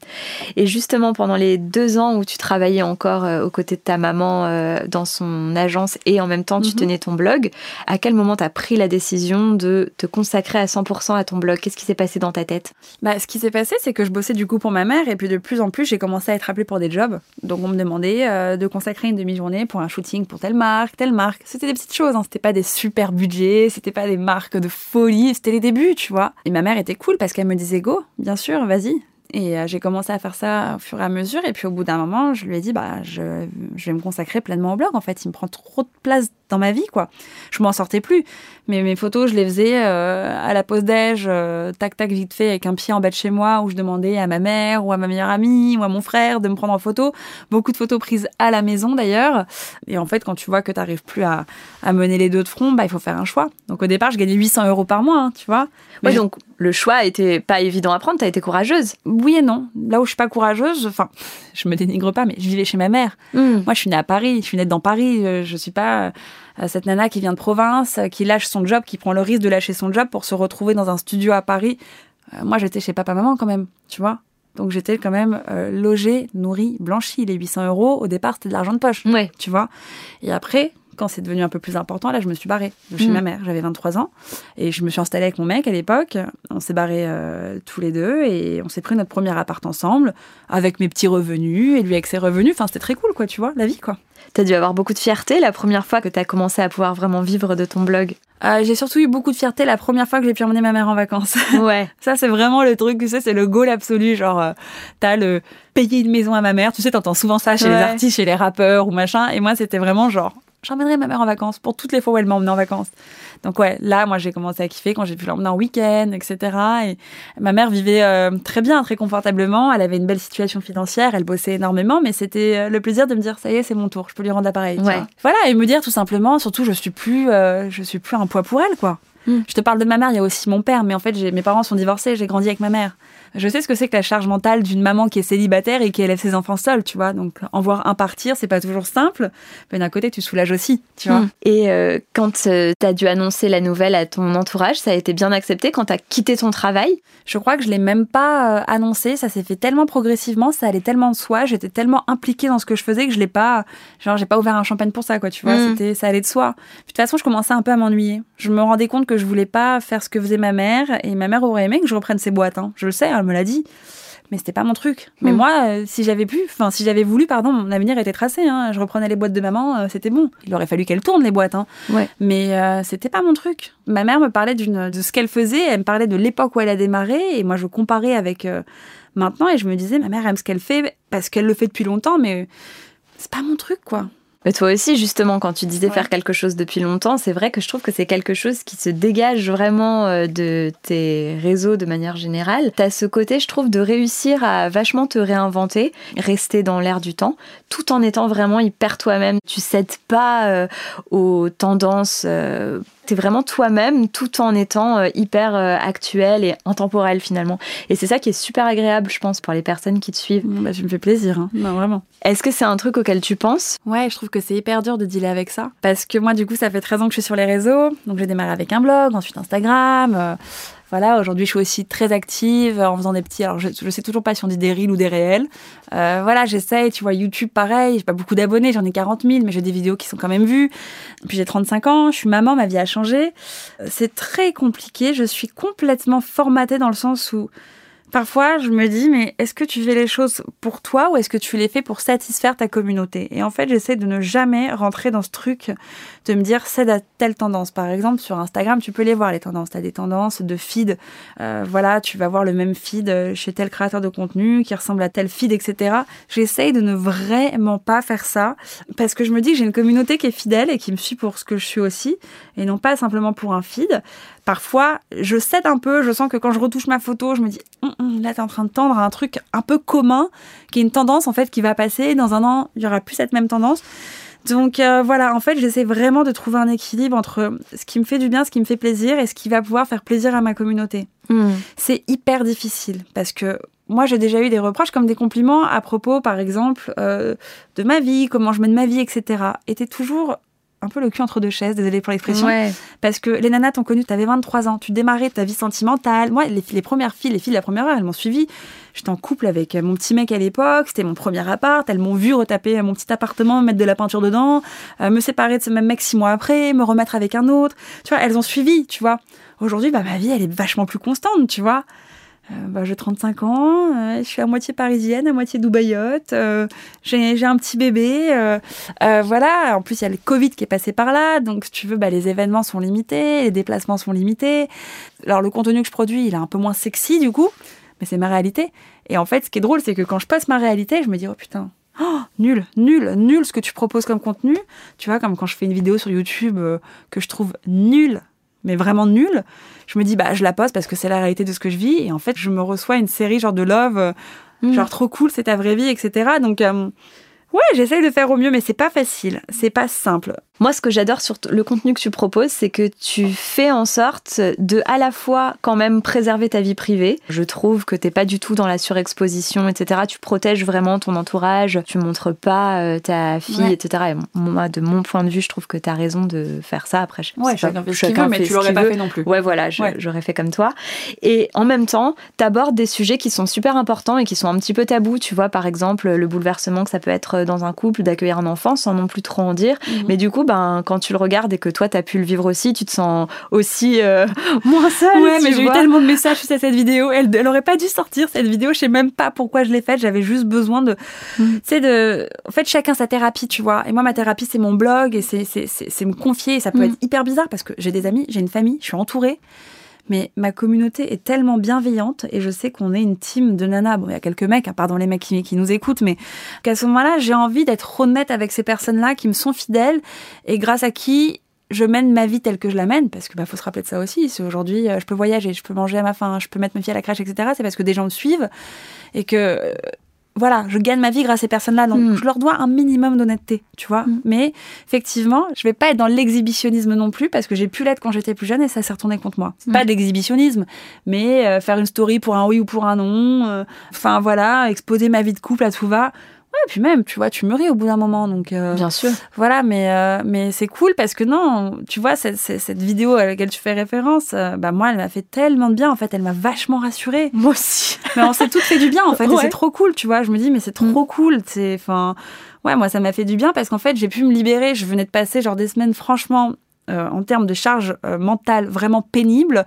Et justement, pendant les deux ans où tu travaillais encore aux côtés de ta maman dans son agence et en même temps tu Mhm. tenais ton blog, à quel moment tu as pris la décision de te consacrer à 100% à ton blog? Qu'est-ce qui s'est passé dans ta tête? Bah, ce qui s'est passé, c'est que je bossais du coup pour ma mère, et puis de plus en plus, j'ai commencé à être appelée pour des jobs. Donc, on me demandait euh, de consacrer une demi-journée pour un shooting pour telle marque, telle marque. C'était des petites choses, hein. c'était pas des super budgets, c'était pas des marques de folie, c'était les débuts, tu vois. Et ma mère était cool parce qu'elle me disait go, bien sûr, vas-y. Et euh, j'ai commencé à faire ça au fur et à mesure. Et puis au bout d'un moment, je lui ai dit, bah, je, je vais me consacrer pleinement au blog. En fait, il me prend trop de place dans ma vie, quoi. Je m'en sortais plus. Mais mes photos, je les faisais euh, à la pause déj, euh, tac tac vite fait, avec un pied en bas de chez moi, où je demandais à ma mère ou à ma meilleure amie ou à mon frère de me prendre en photo. Beaucoup de photos prises à la maison d'ailleurs. Et en fait, quand tu vois que tu n'arrives plus à, à mener les deux de front, bah, il faut faire un choix. Donc au départ, je gagnais 800 euros par mois, hein, tu vois. Mais Ouais, donc le choix était pas évident à prendre, tu as été courageuse. oui et non. Là où je suis pas courageuse, enfin, je me dénigre pas, mais je vivais chez ma mère. Hmm. Moi, je suis née à Paris, je suis née dans Paris. euh, Je suis pas cette nana qui vient de province, euh, qui lâche son job, qui prend le risque de lâcher son job pour se retrouver dans un studio à Paris. Euh, moi, j'étais chez papa-maman quand même, tu vois. Donc, j'étais quand même euh, logée, nourrie, blanchie. Les 800 euros, au départ, c'était de l'argent de poche, Ouais. tu vois. Et après, quand c'est devenu un peu plus important, là, je me suis barrée de chez Mm. ma mère. J'avais 23 ans. Et je me suis installée avec mon mec à l'époque. On s'est barrés euh, tous les deux et on s'est pris notre premier appart ensemble avec mes petits revenus et lui avec ses revenus. Enfin, c'était très cool, quoi, tu vois, la vie, quoi. Tu as dû avoir beaucoup de fierté la première fois que tu as commencé à pouvoir vraiment vivre de ton blog. Euh, j'ai surtout eu beaucoup de fierté la première fois que j'ai pu emmener ma mère en vacances. Ouais. Ça, c'est vraiment le truc, tu sais, c'est le goal absolu. Genre, euh, t'as le payer une maison à ma mère. Tu sais, t'entends souvent ça chez les artistes, chez les rappeurs ou machin. Et moi, c'était vraiment genre j'emmènerai ma mère en vacances pour toutes les fois où elle m'a emmenée en vacances. Donc ouais, là, moi, j'ai commencé à kiffer quand j'ai pu l'emmener en week-end, etc. Et ma mère vivait euh, très bien, très confortablement. Elle avait une belle situation financière, elle bossait énormément, mais c'était euh, le plaisir de me dire, ça y est, c'est mon tour, je peux lui rendre l'appareil. Voilà, et me dire tout simplement, surtout, je suis plus, euh, je suis plus un poids pour elle, quoi. Hmm. Je te parle de ma mère, il y a aussi mon père, mais en fait, mes parents sont divorcés, j'ai grandi avec ma mère. Je sais ce que c'est que la charge mentale d'une maman qui est célibataire et qui élève ses enfants seule, tu vois. Donc, en voir un partir, c'est pas toujours simple. Mais d'un côté, tu soulages aussi, tu vois. Hmm. Et euh, quand euh, tu as dû annoncer la nouvelle à ton entourage, ça a été bien accepté quand tu as quitté ton travail? Je crois que je l'ai même pas euh, annoncé. Ça s'est fait tellement progressivement, ça allait tellement de soi. J'étais tellement impliquée dans ce que je faisais que je l'ai pas. Genre, j'ai pas ouvert un champagne pour ça, quoi, tu vois. Hmm. C'était, ça allait de soi. de toute façon, je commençais un peu à m'ennuyer. Je me rendais compte que je voulais pas faire ce que faisait ma mère. Et ma mère aurait aimé que je reprenne ses boîtes. Hein. Je le sais, elle me l'a dit mais c'était pas mon truc. Mais hmm. moi, euh, si j'avais pu, enfin si j'avais voulu, pardon, mon avenir était tracé. Hein. Je reprenais les boîtes de maman, euh, c'était bon. Il aurait fallu qu'elle tourne les boîtes, hein. ouais. mais euh, c'était pas mon truc. Ma mère me parlait d'une de ce qu'elle faisait, elle me parlait de l'époque où elle a démarré, et moi je comparais avec maintenant, et je me disais, ma mère aime ce qu'elle fait parce qu'elle le fait depuis longtemps, mais c'est pas mon truc, quoi. Mais toi aussi, justement, quand tu disais faire quelque chose depuis longtemps, c'est vrai que je trouve que c'est quelque chose qui se dégage vraiment euh, de tes réseaux de manière générale. Tu as ce côté, je trouve, de réussir à vachement te réinventer, rester dans l'air du temps, tout en étant vraiment hyper toi-même. Tu cèdes pas euh, aux tendances euh, T'es vraiment toi-même tout en étant euh, hyper euh, actuel et intemporel finalement. Et c'est ça qui est super agréable, je pense, pour les personnes qui te suivent. Bah, je me fais plaisir, hein. vraiment. Est-ce que c'est un truc auquel tu penses? Ouais, je trouve que c'est hyper dur de dealer avec ça. Parce que moi, du coup, ça fait 13 ans que je suis sur les réseaux. Donc j'ai démarré avec un blog, ensuite Instagram. Euh, voilà, aujourd'hui, je suis aussi très active en faisant des petits. Alors, je, je sais toujours pas si on dit des reels ou des réels. Euh, voilà, j'essaye. Tu vois, YouTube, pareil. J'ai pas beaucoup d'abonnés, j'en ai 40 000, mais j'ai des vidéos qui sont quand même vues. Puis j'ai 35 ans, je suis maman, ma vie a changé. C'est très compliqué. Je suis complètement formatée dans le sens où Parfois, je me dis, mais est-ce que tu fais les choses pour toi ou est-ce que tu les fais pour satisfaire ta communauté? Et en fait, j'essaie de ne jamais rentrer dans ce truc de me dire, cède à telle tendance. Par exemple, sur Instagram, tu peux les voir, les tendances. Tu as des tendances de feed. Euh, voilà, tu vas voir le même feed chez tel créateur de contenu qui ressemble à tel feed, etc. J'essaie de ne vraiment pas faire ça parce que je me dis que j'ai une communauté qui est fidèle et qui me suit pour ce que je suis aussi et non pas simplement pour un feed parfois, je cède un peu. Je sens que quand je retouche ma photo, je me dis, hum, hum, là, t'es en train de tendre à un truc un peu commun, qui est une tendance, en fait, qui va passer. Dans un an, il y aura plus cette même tendance. Donc euh, voilà, en fait, j'essaie vraiment de trouver un équilibre entre ce qui me fait du bien, ce qui me fait plaisir et ce qui va pouvoir faire plaisir à ma communauté. Hmm. C'est hyper difficile parce que moi, j'ai déjà eu des reproches comme des compliments à propos, par exemple, euh, de ma vie, comment je mène ma vie, etc. Et toujours un peu le cul entre deux chaises, désolé pour l'expression. Parce que les nanas t'ont connu, t'avais 23 ans, tu démarrais ta vie sentimentale. Moi, les, premières filles, les filles de la première heure, elles m'ont suivi. J'étais en couple avec mon petit mec à l'époque, c'était mon premier appart. Elles m'ont vu retaper mon petit appartement, mettre de la peinture dedans, euh, me séparer de ce même mec six mois après, me remettre avec un autre. Tu vois, elles ont suivi, tu vois. Aujourd'hui, bah, ma vie, elle est vachement plus constante, tu vois. Euh, bah, j'ai 35 ans, euh, je suis à moitié parisienne, à moitié dubaïote, euh, j'ai un petit bébé, voilà. En plus, il y a le Covid qui est passé par là, donc si tu veux, bah, les événements sont limités, les déplacements sont limités. Alors le contenu que je produis, il est un peu moins sexy du coup, mais c'est ma réalité. Et en fait, ce qui est drôle, c'est que quand je passe ma réalité, je me dis oh putain, Oh, nul, nul, nul ce que tu proposes comme contenu. Tu vois, comme quand je fais une vidéo sur YouTube que je trouve nulle, mais vraiment nulle je me dis, bah, je la pose parce que c'est la réalité de ce que je vis. Et en fait, je me reçois une série genre de love, euh, mm. genre trop cool, c'est ta vraie vie, etc. Donc, euh, ouais, j'essaye de faire au mieux, mais c'est pas facile, c'est pas simple. Moi, ce que j'adore sur le contenu que tu proposes, c'est que tu fais en sorte de à la fois quand même préserver ta vie privée. Je trouve que t'es pas du tout dans la surexposition, etc. Tu protèges vraiment ton entourage, tu montres pas euh, ta fille, etc. Et moi, de mon point de vue, je trouve que tu as raison de faire ça. Après, je ouais, chacun fait ce qu'il veut, mais tu l'aurais pas fait non plus. Ouais, voilà, j'aurais fait comme toi. Et en même temps, tu abordes des sujets qui sont super importants et qui sont un petit peu tabous. Tu vois, par exemple, le bouleversement que ça peut être dans un couple d'accueillir un enfant sans non plus trop en dire. Mhm. Mais du coup, ben, quand tu le regardes et que toi, tu as pu le vivre aussi, tu te sens aussi euh, moins seule. Ouais, mais j'ai eu tellement de messages sur cette vidéo. Elle, elle aurait pas dû sortir cette vidéo. Je sais même pas pourquoi je l'ai faite. J'avais juste besoin de, mm. tu sais, de, en fait, chacun sa thérapie, tu vois. Et moi, ma thérapie, c'est mon blog et c'est, c'est, me confier. Et ça peut mm. être hyper bizarre parce que j'ai des amis, j'ai une famille, je suis entourée mais ma communauté est tellement bienveillante et je sais qu'on est une team de nanas. Bon, il y a quelques mecs, hein, pardon les mecs qui, qui nous écoutent, mais qu'à ce moment-là, j'ai envie d'être honnête avec ces personnes-là qui me sont fidèles et grâce à qui je mène ma vie telle que je la mène, parce que bah, faut se rappeler de ça aussi. Si aujourd'hui euh, je peux voyager, je peux manger à ma faim, je peux mettre mes filles à la crèche, etc., c'est parce que des gens me suivent et que euh, voilà, je gagne ma vie grâce à ces personnes-là. Donc, mm. je leur dois un minimum d'honnêteté, tu vois. Mm. Mais effectivement, je vais pas être dans l'exhibitionnisme non plus parce que j'ai pu l'être quand j'étais plus jeune et ça s'est retourné contre moi. C'est mm. pas de l'exhibitionnisme, mais euh, faire une story pour un oui ou pour un non. Enfin, voilà, exposer ma vie de couple à tout va. Ouais, puis même, tu vois, tu mûris au bout d'un moment. Donc, euh, Bien sûr. Voilà, mais, euh, mais c'est cool parce que non, tu vois, cette, cette, vidéo à laquelle tu fais référence, euh, bah moi, elle m'a fait tellement de bien. En fait, elle m'a vachement rassurée. Moi aussi. mais on s'est toutes fait du bien, en fait. c'est trop cool, tu vois. Je me dis, mais c'est trop mm. cool. C'est, enfin, ouais, moi, ça m'a fait du bien parce qu'en fait, j'ai pu me libérer. Je venais de passer, genre, des semaines, franchement, en termes de charge mentale vraiment pénible.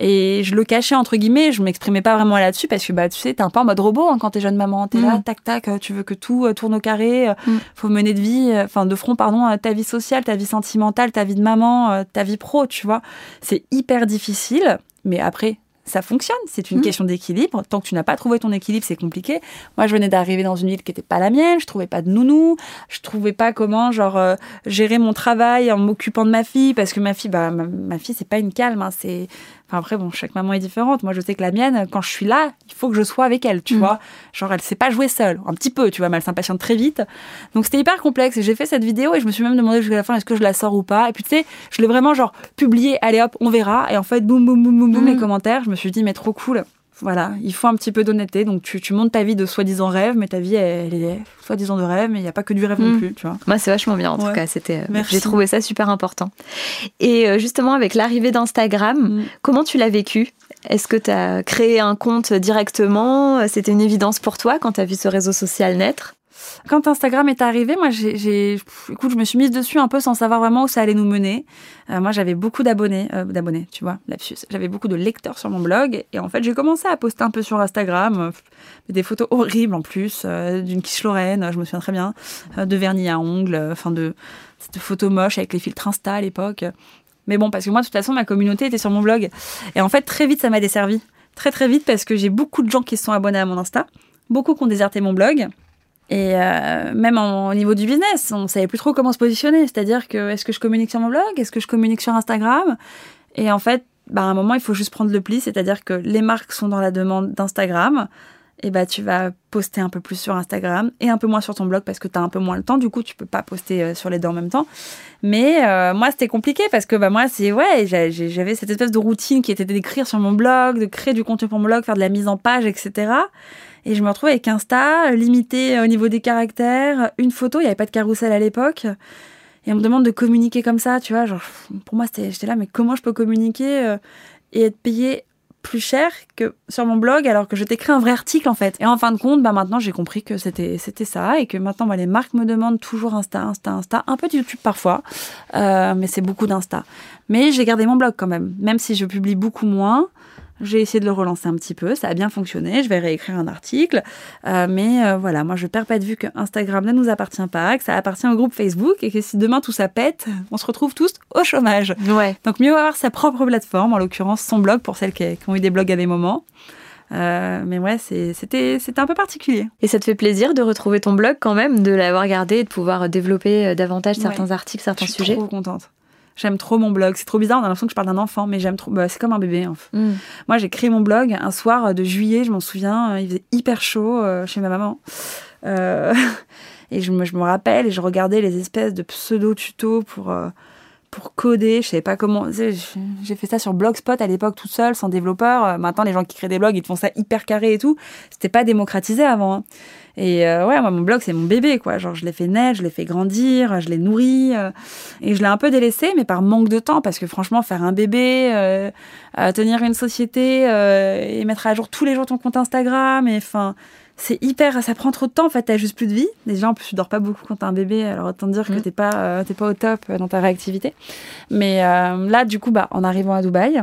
Et je le cachais entre guillemets, je m'exprimais pas vraiment là-dessus parce que bah tu sais, t'es un peu en mode robot hein, quand t'es jeune maman, t'es là, mm. tac tac, tu veux que tout euh, tourne au carré, euh, mm. faut mener de vie, euh, enfin de front pardon, ta vie sociale, ta vie sentimentale, ta vie de maman, ta vie pro, tu vois. C'est hyper difficile, mais après ça fonctionne. C'est une mmh. question d'équilibre. Tant que tu n'as pas trouvé ton équilibre, c'est compliqué. Moi, je venais d'arriver dans une ville qui n'était pas la mienne. Je trouvais pas de nounou. Je trouvais pas comment, genre, euh, gérer mon travail en m'occupant de ma fille, parce que ma fille, bah, ma, fille, c'est pas une calme. Hein, c'est, enfin après, bon, chaque maman est différente. Moi, je sais que la mienne, quand je suis là, il faut que je sois avec elle, tu mmh. vois. Genre, elle sait pas jouer seule, un petit peu, tu vois, mais elle s'impatiente très vite. Donc, c'était hyper complexe. Et j'ai fait cette vidéo et je me suis même demandé jusqu'à la fin, est-ce que je la sors ou pas? Et puis, tu sais, je l'ai vraiment genre publié. Allez hop, on verra. Et en fait, boum, boum, boum, boum, boum, les mmh. commentaires. Je me suis dit, mais trop cool. Voilà, il faut un petit peu d'honnêteté. Donc tu, tu, montes ta vie de soi-disant rêve, mais ta vie elle, est soi-disant de rêve, mais il n'y a pas que du rêve non mm. plus, tu vois. Moi c'est vachement bien en tout cas. C'était, euh, j'ai trouvé ça super important. Et euh, justement avec l'arrivée d'Instagram, mm. comment tu l'as vécu? Est-ce que tu as créé un compte directement? C'était une évidence pour toi quand tu as vu ce réseau social naître? Quand Instagram est arrivé, moi, écoute, je me suis mise dessus un peu sans savoir vraiment où ça allait nous mener. Euh, moi, j'avais beaucoup d'abonnés, euh, d'abonnés, tu vois, J'avais beaucoup de lecteurs sur mon blog, et en fait, j'ai commencé à poster un peu sur Instagram, euh, des photos horribles en plus, d'une quiche Lorraine, je me souviens très bien, de vernis à ongles, enfin de, de photos moches avec les filtres Insta à l'époque. Mais bon, parce que moi, de toute façon, ma communauté était sur mon blog, et en fait, très vite, ça m'a desservi. Très très vite parce que j'ai beaucoup de gens qui se sont abonnés à mon Insta, beaucoup qui ont déserté mon blog. Et euh, même au niveau du business, on savait plus trop comment se positionner. C'est-à-dire que est-ce que je communique sur mon blog, est-ce que je communique sur Instagram? Et en fait, bah, à un moment, il faut juste prendre le pli. C'est-à-dire que les marques sont dans la demande d'Instagram. Et bah, tu vas poster un peu plus sur Instagram et un peu moins sur ton blog parce que tu as un peu moins le temps. Du coup, tu peux pas poster euh, sur les deux en même temps. Mais euh, moi, c'était compliqué parce que bah, moi, c'est ouais, j'avais cette espèce de routine qui était d'écrire sur mon blog, de créer du contenu pour mon blog, faire de la mise en page, etc. Et je me retrouve avec Insta, limité au niveau des caractères, une photo, il n'y avait pas de carrousel à l'époque. Et on me demande de communiquer comme ça, tu vois. Genre, pour moi, j'étais là, mais comment je peux communiquer euh, et être payé plus cher que sur mon blog alors que je t'écris un vrai article en fait. Et en fin de compte, bah maintenant j'ai compris que c'était c'était ça et que maintenant bah, les marques me demandent toujours Insta, Insta, Insta, un peu de YouTube parfois, euh, mais c'est beaucoup d'Insta. Mais j'ai gardé mon blog quand même, même si je publie beaucoup moins. J'ai essayé de le relancer un petit peu, ça a bien fonctionné, je vais réécrire un article. Euh, mais euh, voilà, moi je perds pas de vue que Instagram ne nous appartient pas, que ça appartient au groupe Facebook et que si demain tout ça pète, on se retrouve tous au chômage. Ouais. Donc mieux avoir sa propre plateforme, en l'occurrence son blog pour celles qui, ont eu des blogs à des moments. Euh, mais ouais, c'était un peu particulier. Et ça te fait plaisir de retrouver ton blog quand même, de l'avoir gardé et de pouvoir développer davantage certains articles, certains sujets. Je suis trop contente. J'aime trop mon blog. C'est trop bizarre, on a l'impression que je parle d'un enfant, mais j'aime trop. Bah, c'est comme un bébé. Mm. Moi, j'ai créé mon blog un soir de juillet, je m'en souviens. Euh, il faisait hyper chaud euh, chez ma maman. Euh, et je me, je me, rappelle, et je regardais les espèces de pseudo-tutos pour, pour coder. Je savais pas comment. J'ai fait ça sur Blogspot à l'époque tout seul, sans développeur. Maintenant, les gens qui créent des blogs, ils font ça hyper carré et tout. C'était pas démocratisé avant. Hein. Et euh, ouais, moi, mon blog, c'est mon bébé, quoi. Genre, je l'ai fait naître, je l'ai fait grandir, je l'ai nourri. Euh, et je l'ai un peu délaissé, mais par manque de temps, parce que franchement, faire un bébé, euh, tenir une société et mettre à jour tous les jours ton compte Instagram, et enfin c'est hyper, ça prend trop de temps en fait, t'as juste plus de vie. Déjà en plus tu dors pas beaucoup quand t'as un bébé, alors autant dire que mm. t'es pas, t'es pas au top dans ta réactivité. Mais là du coup bah en arrivant à Dubaï,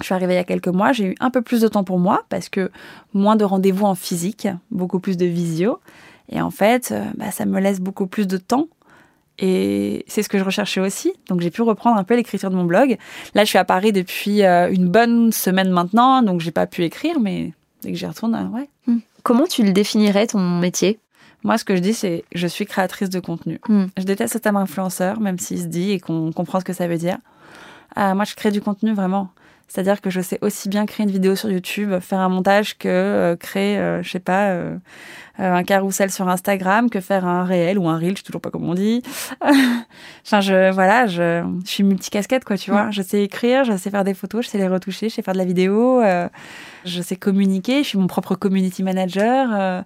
je suis arrivée il y a quelques mois, j'ai eu un peu plus de temps pour moi parce que moins de rendez-vous en physique, beaucoup plus de visio. Et en fait, euh, bah, ça me laisse beaucoup plus de temps Et c'est ce que je recherchais aussi. Donc j'ai pu reprendre un peu l'écriture de mon blog. Là, je suis à Paris depuis euh, une bonne semaine maintenant, donc j'ai pas pu écrire, mais dès que j'y retourne, euh, ouais. Hmm. Comment tu le définirais ton métier? Moi, ce que je dis, c'est je suis créatrice de contenu. Hmm. Je déteste ce terme influenceur, même s'il se dit et qu'on comprend ce que ça veut dire. Euh, moi, je crée du contenu vraiment. C'est-à-dire que je sais aussi bien créer une vidéo sur YouTube, faire un montage que euh, créer, euh, je sais pas, euh, un carrousel sur Instagram, que faire un réel ou un reel, je sais toujours pas comment on dit. enfin, je, voilà, je, je suis multicasquette, quoi, tu vois. Je sais écrire, je sais faire des photos, je sais les retoucher, je sais faire de la vidéo, je sais communiquer, je suis mon propre community manager, euh,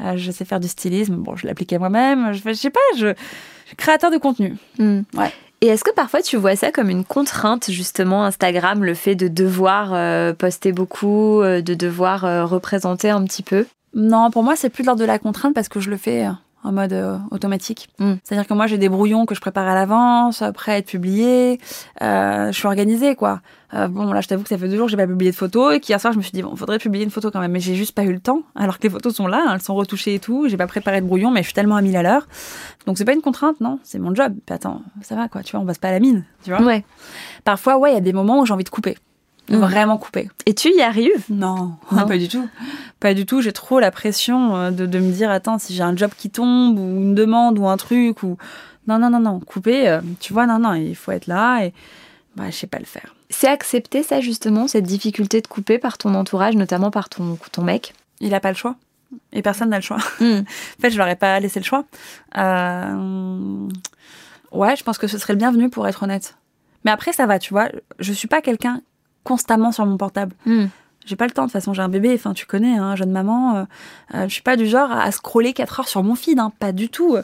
euh, je sais faire du stylisme. Bon, je l'applique à moi-même. Je, je sais pas, je, je suis créateur de contenu. Hmm. Ouais. Et est-ce que parfois tu vois ça comme une contrainte, justement, Instagram, le fait de devoir euh, poster beaucoup, euh, de devoir euh, représenter un petit peu? Non, pour moi, c'est plus de l'ordre de la contrainte parce que je le fais euh, en mode euh, automatique. Mm. C'est-à-dire que moi, j'ai des brouillons que je prépare à l'avance, après être publiés. Euh, je suis organisée, quoi. Euh, bon, là, je t'avoue que ça fait deux jours que j'ai pas publié de photos et qu'hier soir, je me suis dit, bon, faudrait publier une photo quand même. Mais j'ai juste pas eu le temps, alors que les photos sont là, hein, elles sont retouchées et tout. J'ai pas préparé de brouillon, mais je suis tellement à mille à l'heure. Donc, c'est pas une contrainte, non? C'est mon job. Puis attends, ça va, quoi. Tu vois, on passe pas à la mine, tu vois? Ouais. Parfois, ouais, il y a des moments où j'ai envie de couper. Vraiment couper. Et tu y arrives? Non, Non. pas du tout. Pas du tout. J'ai trop la pression euh, de, de me dire, attends, si j'ai un job qui tombe ou une demande ou un truc ou non, non, non, non, couper. euh, tu vois, non, non, il faut être là et bah, je sais pas le faire. C'est accepter ça, justement, cette difficulté de couper par ton entourage, notamment par ton, ton mec? Il a pas le choix et personne n'a le choix. Hmm. En fait, je leur ai pas laissé le choix. Euh, Ouais, je pense que ce serait le bienvenu pour être honnête. Mais après, ça va, tu vois. Je suis pas quelqu'un constamment sur mon portable. Hmm. J'ai pas le temps, de toute façon, j'ai un bébé, enfin, tu connais, hein, jeune maman. euh, euh, je suis pas du genre à scroller 4 heures sur mon feed, hein, pas du tout.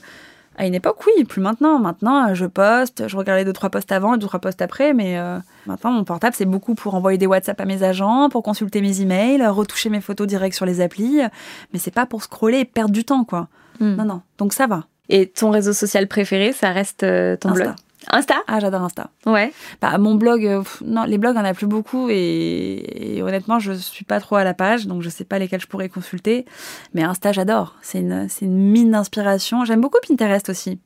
À une époque, oui, plus maintenant. Maintenant, euh, je poste, je regardais deux, trois posts avant et deux, trois posts après, mais euh, maintenant, mon portable, c'est beaucoup pour envoyer des WhatsApp à mes agents, pour consulter mes emails, retoucher mes photos directes sur les applis, mais c'est pas pour scroller et perdre du temps, quoi. Hmm. Non, non. Donc ça va. Et ton réseau social préféré, ça reste ton Insta. blog? Insta? Ah, j'adore Insta. Ouais. Bah, mon blog, euh, pff, non, les blogs, on en a plus beaucoup et, et honnêtement, je suis pas trop à la page, donc je sais pas lesquels je pourrais consulter. Mais Insta, j'adore. C'est une, c'est une mine d'inspiration. J'aime beaucoup Pinterest aussi.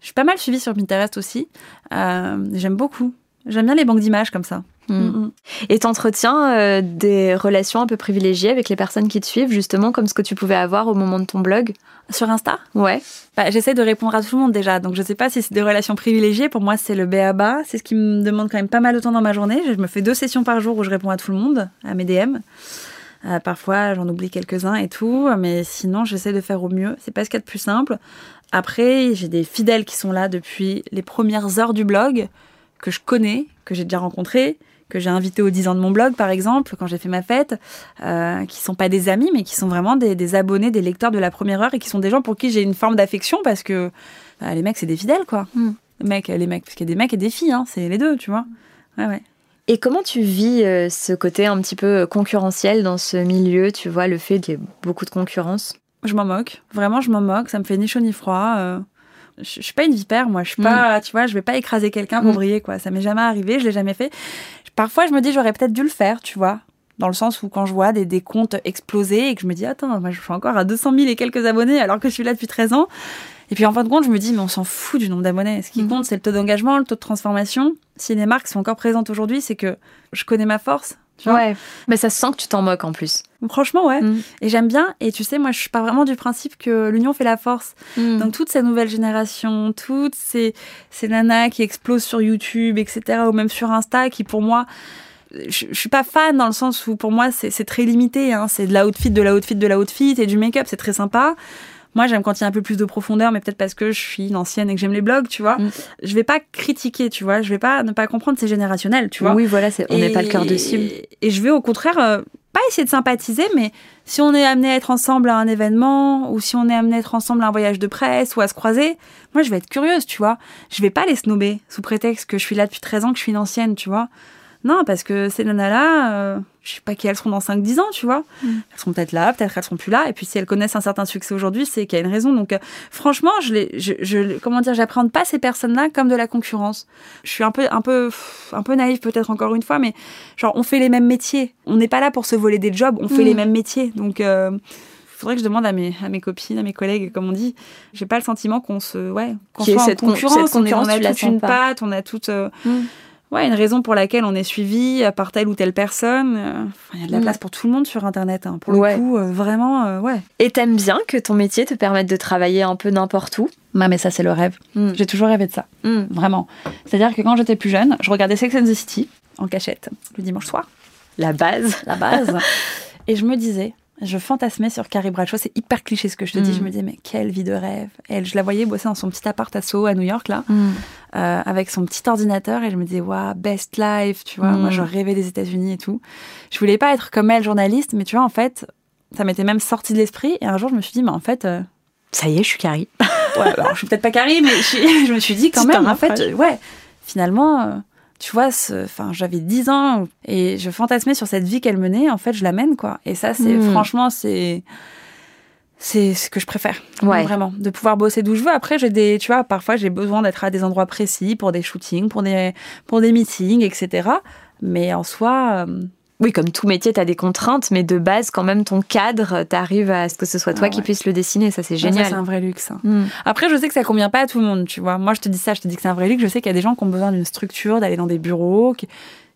Je suis pas mal suivie sur Pinterest aussi. Euh, J'aime beaucoup. J'aime bien les banques d'images comme ça. Hmm. Mm, mm. Et t'entretiens euh, des relations un peu privilégiées avec les personnes qui te suivent, justement comme ce que tu pouvais avoir au moment de ton blog? Sur Insta, Ouais. bah, j'essaie de répondre à tout le monde déjà. Donc je sais pas si c'est des relations privilégiées. Pour moi, c'est le B.A.B.A. C'est ce qui me demande quand même pas mal de temps dans ma journée. Je me fais deux sessions par jour où je réponds à tout le monde, à mes DM. Euh, parfois, j'en oublie quelques-uns et tout, mais sinon, j'essaie de faire au mieux. C'est pas ce qu'il y a de plus simple. Après, j'ai des fidèles qui sont là depuis les premières heures du blog, que je connais, que j'ai déjà rencontrés, que j'ai invités aux 10 ans de mon blog, par exemple, quand j'ai fait ma fête, euh, qui sont pas des amis, mais qui sont vraiment des, des abonnés, des lecteurs de la première heure et qui sont des gens pour qui j'ai une forme d'affection parce que bah, les mecs, c'est des fidèles, quoi. Mm. Les mecs, les mecs, parce qu'il y a des mecs et des filles, hein, c'est les deux, tu vois. Ouais, ouais. Et comment tu vis euh, ce côté un petit peu concurrentiel dans ce milieu Tu vois, le fait qu'il y ait beaucoup de concurrence? Je m'en moque. Vraiment, je m'en moque. Ça me fait ni chaud ni froid. Euh, je, je suis pas une vipère, moi. Je suis pas, tu vois, je vais pas écraser quelqu'un pour Mm. briller, quoi. Ça m'est jamais arrivé. Je l'ai jamais fait. Parfois, je me dis, j'aurais peut-être dû le faire, tu vois. Dans le sens où quand je vois des, des comptes exploser et que je me dis, attends, moi, je suis encore à 200 000 et quelques abonnés alors que je suis là depuis 13 ans. Et puis en fin de compte, je me dis, mais on s'en fout du nombre d'abonnés. Ce qui Mm. compte, c'est le taux d'engagement, le taux de transformation. Si les marques sont encore présentes aujourd'hui, c'est que je connais ma force. Tu vois Ouais. Mais ça se sent que tu t'en moques en plus. Franchement, ouais. Mm. Et j'aime bien. Et tu sais, moi, je pas vraiment du principe que l'union fait la force. Mm. Donc toute cette nouvelle génération, toutes ces, ces nanas qui explosent sur YouTube, etc., ou même sur Insta, qui pour moi, je, je suis pas fan dans le sens où pour moi c'est très limité. Hein. C'est de la outfit, de la outfit, de la outfit et du make-up, c'est très sympa. Moi, j'aime quand il y a un peu plus de profondeur, mais peut-être parce que je suis une ancienne et que j'aime les blogs, tu vois. Mm. Je vais pas critiquer, tu vois. Je vais pas ne pas comprendre, c'est générationnel, tu vois. Oui, voilà, c'est- on n'est pas le cœur de cible. Et je vais au contraire euh, pas essayer de sympathiser, mais si on est amené à être ensemble à un événement, ou si on est amené à être ensemble à un voyage de presse, ou à se croiser, moi je vais être curieuse, tu vois. Je vais pas les snober sous prétexte que je suis là depuis 13 ans, que je suis une ancienne, tu vois. Non, parce que ces nanas-là, euh, je sais pas qui elles seront dans 5-10 ans, tu vois. Mm. Elles seront peut-être là, peut-être elles seront plus là. Et puis si elles connaissent un certain succès aujourd'hui, c'est qu'il y a une raison. Donc euh, franchement, je les, je, je, comment dire, j'appréhende pas ces personnes-là comme de la concurrence. Je suis un peu, un peu, un peu naïve peut-être encore une fois, mais genre on fait les mêmes métiers. On n'est pas là pour se voler des jobs, on fait Mm. les mêmes métiers. Donc euh, faudrait que je demande à mes, à mes copines, à mes collègues, comme on dit. J'ai pas le sentiment qu'on se, ouais, qu'on soit en cette con- concurrence, on, est- a toute une patte, on a toute, euh, Mm. Ouais, une raison pour laquelle on est suivi euh, par telle ou telle personne. Euh, enfin, Il y a de la Mm. place pour tout le monde sur Internet. hein. Pour Ouais. le coup, euh, vraiment, euh, ouais. Et t'aimes bien que ton métier te permette de travailler un peu n'importe où? Non, mais ça, c'est le rêve. Mm. J'ai toujours rêvé de ça. Mm. Vraiment. C'est-à-dire que quand j'étais plus jeune, je regardais Sex and the City en cachette le dimanche soir. La base. la base. et je me disais, je fantasmais sur Carrie Bradshaw, c'est hyper cliché ce que je te dis. Mm. Je me disais, mais quelle vie de rêve. Et elle, je la voyais bosser dans son petit appart à Soho à New York, là, Mm. euh, avec son petit ordinateur. Et je me disais, waouh, best life, tu vois. Mm. Moi, je rêvais des États-Unis et tout. Je voulais pas être comme elle, journaliste, mais tu vois, en fait, ça m'était même sorti de l'esprit. Et un jour, je me suis dit, mais en fait. euh, Ça y est, je suis Carrie. Ouais, alors, je suis peut-être pas Carrie, mais je, me suis dit quand même, en fait, ouais, finalement, euh, tu vois, ce- enfin, j'avais 10 ans et je fantasmais sur cette vie qu'elle menait. En fait, je la mène, quoi. Et ça, c'est Mm. franchement, c'est c'est ce que je préfère. Ouais. Vraiment, de pouvoir bosser d'où je veux. Après, j'ai des, tu vois, parfois j'ai besoin d'être à des endroits précis pour des shootings, pour des, pour des meetings, etc. Mais en soi, euh, Oui, comme tout métier, t'as des contraintes, mais de base, quand même, ton cadre, t'arrives à ce que ce soit toi Ah qui ouais. puisses le dessiner. Ça, c'est ça, génial. c'est un vrai luxe. hein. Mm. Après, je sais que ça convient pas à tout le monde, tu vois. Moi, je te dis ça, je te dis que c'est un vrai luxe. Je sais qu'il y a des gens qui ont besoin d'une structure, d'aller dans des bureaux. qui-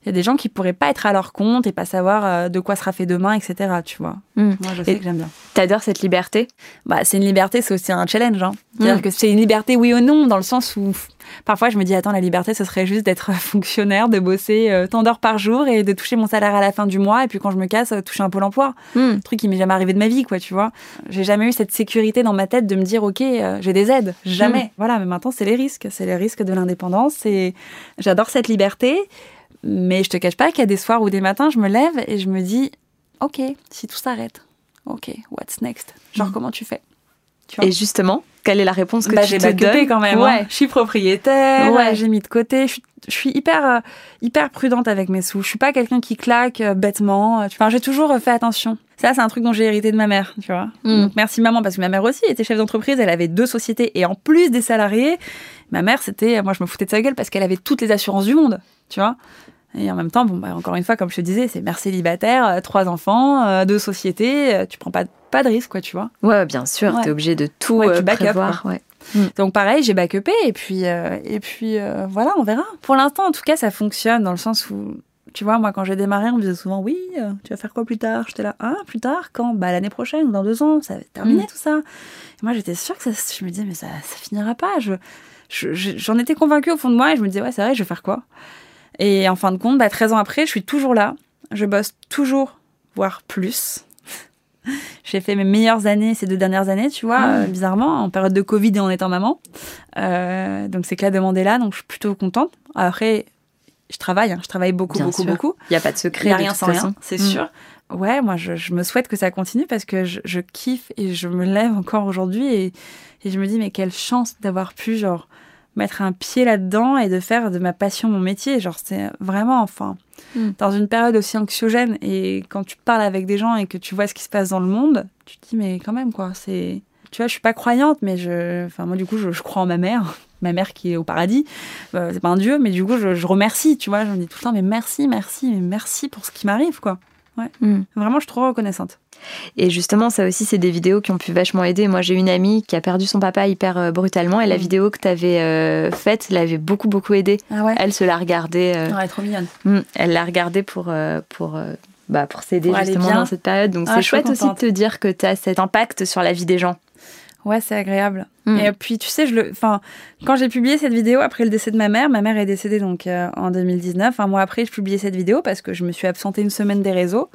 Il y a des gens qui pourraient pas être à leur compte et pas savoir euh, de quoi sera fait demain, etc. Tu vois. Mm. Moi, je sais Et- que j'aime bien. T'adores cette liberté? Bah, c'est une liberté, c'est aussi un challenge. Hein. C'est-à-dire Mm. que c'est une liberté oui ou non, dans le sens où parfois je me dis, attends, la liberté, ce serait juste d'être fonctionnaire, de bosser euh, tant d'heures par jour et de toucher mon salaire à la fin du mois. Et puis quand je me casse, euh, toucher un pôle emploi. Mm. truc qui m'est jamais arrivé de ma vie, quoi, tu vois. J'ai jamais eu cette sécurité dans ma tête de me dire, ok, euh, j'ai des aides, jamais. Mm. Voilà, mais maintenant c'est les risques, c'est les risques de l'indépendance. Et j'adore cette liberté, mais je te cache pas qu'il y a des soirs ou des matins, je me lève et je me dis, ok, si tout s'arrête, ok, what's next? Genre Mm. comment tu fais? Tu Et justement, quelle est la réponse que bah, tu j'ai te donnes? quand même. Ouais. hein. Je suis propriétaire, Ouais. j'ai mis de côté. Je suis, je suis hyper, euh, hyper prudente avec mes sous. Je suis pas quelqu'un qui claque euh, bêtement. Enfin, j'ai toujours euh, fait attention. Ça, c'est un truc dont j'ai hérité de ma mère, tu vois. Mm. Donc, merci maman, parce que ma mère aussi était chef d'entreprise. Elle avait deux sociétés et en plus des salariés. Ma mère, c'était, moi, je me foutais de sa gueule parce qu'elle avait toutes les assurances du monde, tu vois. Et en même temps, bon, bah, encore une fois, comme je te disais, c'est mère célibataire, euh, trois enfants, euh, deux sociétés. euh, tu prends pas, pas de risque, quoi, tu vois. Ouais, bien sûr, Ouais. t'es obligé de tout Ouais, tu back up, prévoir. ouais. Donc pareil, j'ai backupé et puis euh, et puis euh, voilà, on verra. Pour l'instant, en tout cas, ça fonctionne dans le sens où tu vois, moi quand j'ai démarré, on me disait souvent oui, euh, tu vas faire quoi plus tard J'étais là, ah plus tard quand? Bah l'année prochaine dans deux ans, ça va être terminé Mm. tout ça. Et moi j'étais sûre que ça, je me disais mais ça ça finira pas. Je- j'en étais convaincue au fond de moi et je me disais ouais c'est vrai, je vais faire quoi? Et en fin de compte, bah 13 ans après, je suis toujours là. Je bosse toujours, voire plus. J'ai fait mes meilleures années ces deux dernières années, tu vois, Mm. euh, bizarrement, en période de Covid et en étant maman. Euh, donc c'est que la demande est là, donc je suis plutôt contente. Après, je travaille, hein, je travaille beaucoup, Bien beaucoup, sûr. beaucoup. Il y a pas de Il secret. n'y a rien sans rien, c'est Mm. sûr. Ouais, moi, je, je me souhaite que ça continue parce que je, je kiffe et je me lève encore aujourd'hui et, et je me dis, mais quelle chance d'avoir pu, genre, mettre un pied là-dedans et de faire de ma passion mon métier. Genre, c'est vraiment, enfin, Mm. dans une période aussi anxiogène et quand tu parles avec des gens et que tu vois ce qui se passe dans le monde, tu te dis, mais quand même, quoi, c'est. Tu vois, je suis pas croyante, mais je. Enfin, moi, du coup, je, je crois en ma mère. Ma mère qui est au paradis. Euh, c'est pas un dieu, mais du coup, je, je remercie, tu vois. Je me dis tout le temps, mais merci, merci, mais merci pour ce qui m'arrive, quoi. Mm. Vraiment, je suis trop reconnaissante. Et justement, ça aussi, c'est des vidéos qui ont pu vachement aider. Moi, j'ai une amie qui a perdu son papa hyper euh, brutalement et la Mm. vidéo que tu avais faite l'avait beaucoup, beaucoup aidé. Ah ouais Elle se l'a regardée. euh, Ouais, trop mignonne. mm, elle l'a regardée pour, euh, pour, euh, bah, pour s'aider justement dans cette période. Donc, Ah, c'est chouette aussi de te dire que tu as cet impact sur la vie des gens. Ouais, c'est agréable. Mm. Et puis, tu sais, je le, enfin, quand j'ai publié cette vidéo après le décès de ma mère, ma mère est décédée donc euh, en 2019. Un mois après, je publiais cette vidéo parce que je me suis absentée une semaine des réseaux.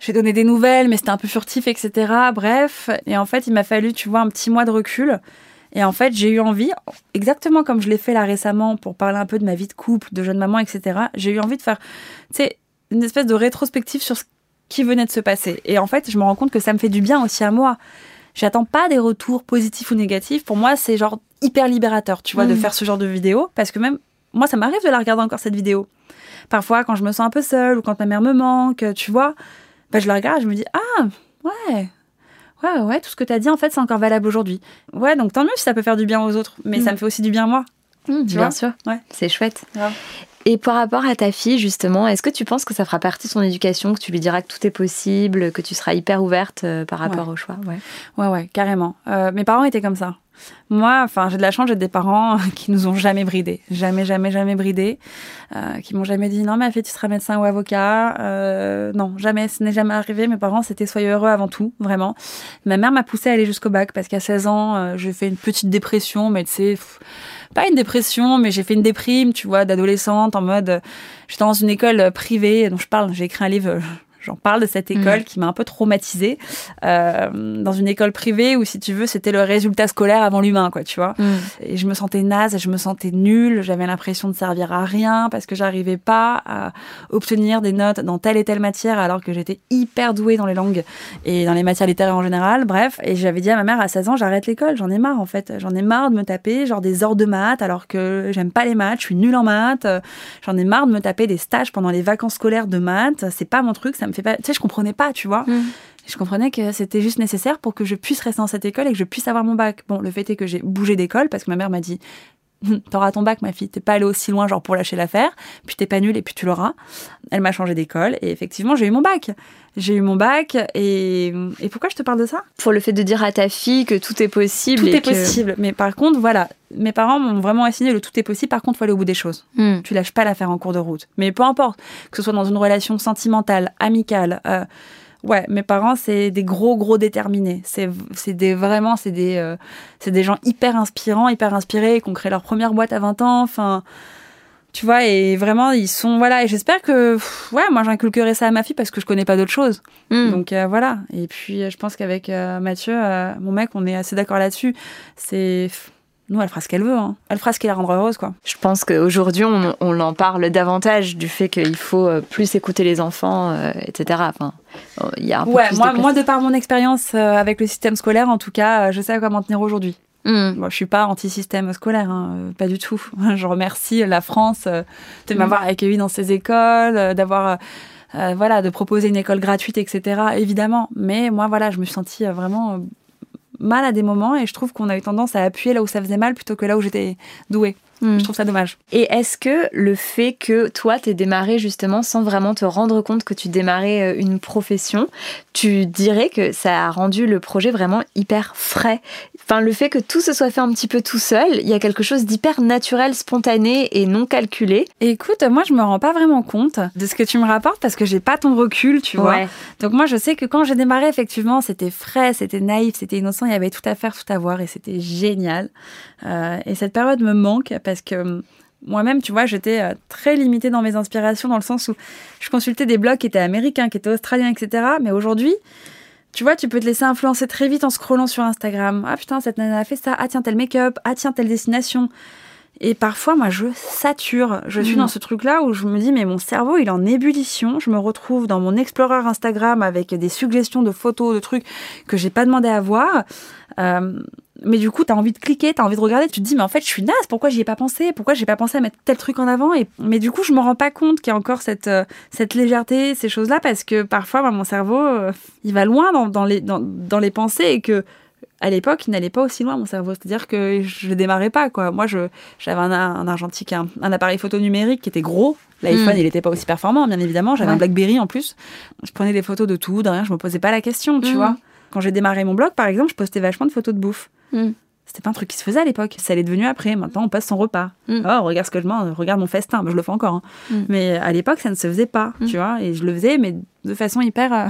J'ai donné des nouvelles, mais c'était un peu furtif, etc. Bref, et en fait, il m'a fallu, tu vois, un petit mois de recul. Et en fait, j'ai eu envie, exactement comme je l'ai fait là récemment pour parler un peu de ma vie de couple, de jeune maman, etc. J'ai eu envie de faire, tu sais, une espèce de rétrospective sur ce qui venait de se passer. Et en fait, je me rends compte que ça me fait du bien aussi à moi. J'attends pas des retours positifs ou négatifs. Pour moi, c'est genre hyper libérateur, tu vois, de Mhm. faire ce genre de vidéo. Parce que même, moi, ça m'arrive de la regarder encore cette vidéo. Parfois, quand je me sens un peu seule ou quand ma mère me manque, tu vois, bah, je la regarde et je me dis, ah, ouais. Ouais, ouais, tout ce que tu as dit, en fait, c'est encore valable aujourd'hui. Ouais, donc tant mieux si ça peut faire du bien aux autres, mais ça me fait aussi du bien à moi. bien vois sûr. Ouais. C'est chouette. Et par rapport à ta fille, justement, est-ce que tu penses que ça fera partie de son éducation, que tu lui diras que tout est possible, que tu seras hyper ouverte euh, par rapport au choix? Ouais, ouais, ouais carrément. Euh, mes parents étaient comme ça. Moi, enfin, j'ai de la chance, j'ai des parents qui nous ont jamais bridés, jamais, jamais, jamais bridés, euh, qui m'ont jamais dit non, ma fille, tu seras médecin ou avocat. Euh, non, jamais, ce n'est jamais arrivé. Mes parents, c'était soyez heureux avant tout, vraiment. Ma mère m'a poussée à aller jusqu'au bac parce qu'à 16 ans, euh, j'ai fait une petite dépression, mais tu sais, pas une dépression, mais j'ai fait une déprime, tu vois, d'adolescente en mode, j'étais dans une école privée dont je parle, j'ai écrit un livre J'en parle de cette école mm. qui m'a un peu traumatisée euh, dans une école privée où, si tu veux, c'était le résultat scolaire avant l'humain, quoi, tu vois. Mm. Et je me sentais naze, je me sentais nulle, j'avais l'impression de servir à rien parce que j'arrivais pas à obtenir des notes dans telle et telle matière alors que j'étais hyper douée dans les langues et dans les matières littéraires en général. Bref, et j'avais dit à ma mère à 16 ans, j'arrête l'école, j'en ai marre en fait, j'en ai marre de me taper genre des heures de maths alors que j'aime pas les maths, je suis nulle en maths, j'en ai marre de me taper des stages pendant les vacances scolaires de maths, c'est pas mon truc, ça me fait pas, tu sais, je comprenais pas, tu vois. Mm. Je comprenais que c'était juste nécessaire pour que je puisse rester dans cette école et que je puisse avoir mon bac. Bon, le fait est que j'ai bougé d'école parce que ma mère m'a dit T'auras ton bac, ma fille. T'es pas allée aussi loin, genre pour lâcher l'affaire. Puis t'es pas nulle et puis tu l'auras. Elle m'a changé d'école et effectivement, j'ai eu mon bac. J'ai eu mon bac et, et pourquoi je te parle de ça? Pour le fait de dire à ta fille que tout est possible. Tout est possible. Mais par contre, voilà, mes parents m'ont vraiment assigné le tout est possible. Par contre, faut aller au bout des choses. Hmm. Tu lâches pas l'affaire en cours de route. Mais peu importe, que ce soit dans une relation sentimentale, amicale. Euh, Ouais, mes parents, c'est des gros, gros déterminés. C'est, c'est des, vraiment, c'est des, euh, c'est des gens hyper inspirants, hyper inspirés, qui ont créé leur première boîte à 20 ans. Enfin, tu vois, et vraiment, ils sont, voilà, et j'espère que, ouais, moi, j'inculquerai ça à ma fille parce que je connais pas d'autre chose. Hmm. Donc, euh, voilà. Et puis, je pense qu'avec euh, Mathieu, mon mec, on est assez d'accord là-dessus. C'est, nous, elle fera ce qu'elle veut. Hein. Elle fera ce qui la rendra heureuse, quoi. Je pense qu'aujourd'hui, on, on en parle davantage du fait qu'il faut euh, plus écouter les enfants, euh, etc. Enfin, il y a un peu ouais, moi, de moi, de par mon expérience euh, avec le système scolaire, en tout cas, je sais à quoi m'en tenir aujourd'hui. Mm. Bon, je suis pas anti-système scolaire, hein, pas du tout. Je remercie la France de m'avoir mm. accueilli dans ces écoles, d'avoir voilà, de proposer une école gratuite, etc. Évidemment. Mais moi, voilà, je me suis sentie vraiment mal à des moments et je trouve qu'on a eu tendance à appuyer là où ça faisait mal plutôt que là où j'étais douée. Hmm. Je trouve ça dommage. Et est-ce que le fait que toi, t'aies démarré justement sans vraiment te rendre compte que tu démarrais euh, une profession, tu dirais que ça a rendu le projet vraiment hyper frais Enfin, le fait que tout se soit fait un petit peu tout seul, il y a quelque chose d'hyper naturel, spontané et non calculé. écoute, moi, je me rends pas vraiment compte de ce que tu me rapportes parce que j'ai pas ton recul, tu vois. Donc moi, je sais que quand j'ai démarré, effectivement, c'était frais, c'était naïf, c'était innocent, il y avait tout à faire, tout à voir et c'était génial. Euh, et cette période me manque parce que hum, moi-même, tu vois, j'étais euh, très limitée dans mes inspirations dans le sens où je consultais des blogs qui étaient américains, qui étaient australiens, etc. Mais aujourd'hui, tu vois, tu peux te laisser influencer très vite en scrollant sur Instagram. Ah putain, cette nana a fait ça. Ah tiens, tel make-up. Ah tiens, telle destination. Et parfois, moi, je sature. Je suis mhm. dans ce truc-là où je me dis, mais mon cerveau, il est en ébullition. Je me retrouve dans mon Explorer Instagram avec des suggestions de photos, de trucs que j'ai pas demandé à voir. Euh, mais du coup, tu as envie de cliquer, tu as envie de regarder, tu te dis, mais en fait, je suis naze, pourquoi j'y ai pas pensé? Pourquoi j'ai pas pensé à mettre tel truc en avant? Et... Mais du coup, je me rends pas compte qu'il y a encore cette, euh, cette légèreté, ces choses-là, parce que parfois, mon cerveau, euh, il va loin dans, dans les, dans, dans, les pensées et que à l'époque, il n'allait pas aussi loin, mon cerveau. C'est-à-dire que je démarrais pas, quoi. Moi, j'avais un, un argentique, un, appareil photo numérique qui était gros. L'iPhone, hmm. il n'était pas aussi performant, bien évidemment. J'avais un Blackberry en plus. Je prenais des photos de tout, de rien. Je me posais pas la question, tu hmm. vois. Quand j'ai démarré mon blog, par exemple, je postais vachement de photos de bouffe. Hmm. C'était pas un truc qui se faisait à l'époque. Ça l'est devenu après. Maintenant, on passe son repas. Oh, regarde ce que je mange, regarde mon festin. je le fais encore. Hein. Mais à l'époque, ça ne se faisait pas, tu vois. Et je le faisais, mais de façon hyper. Euh,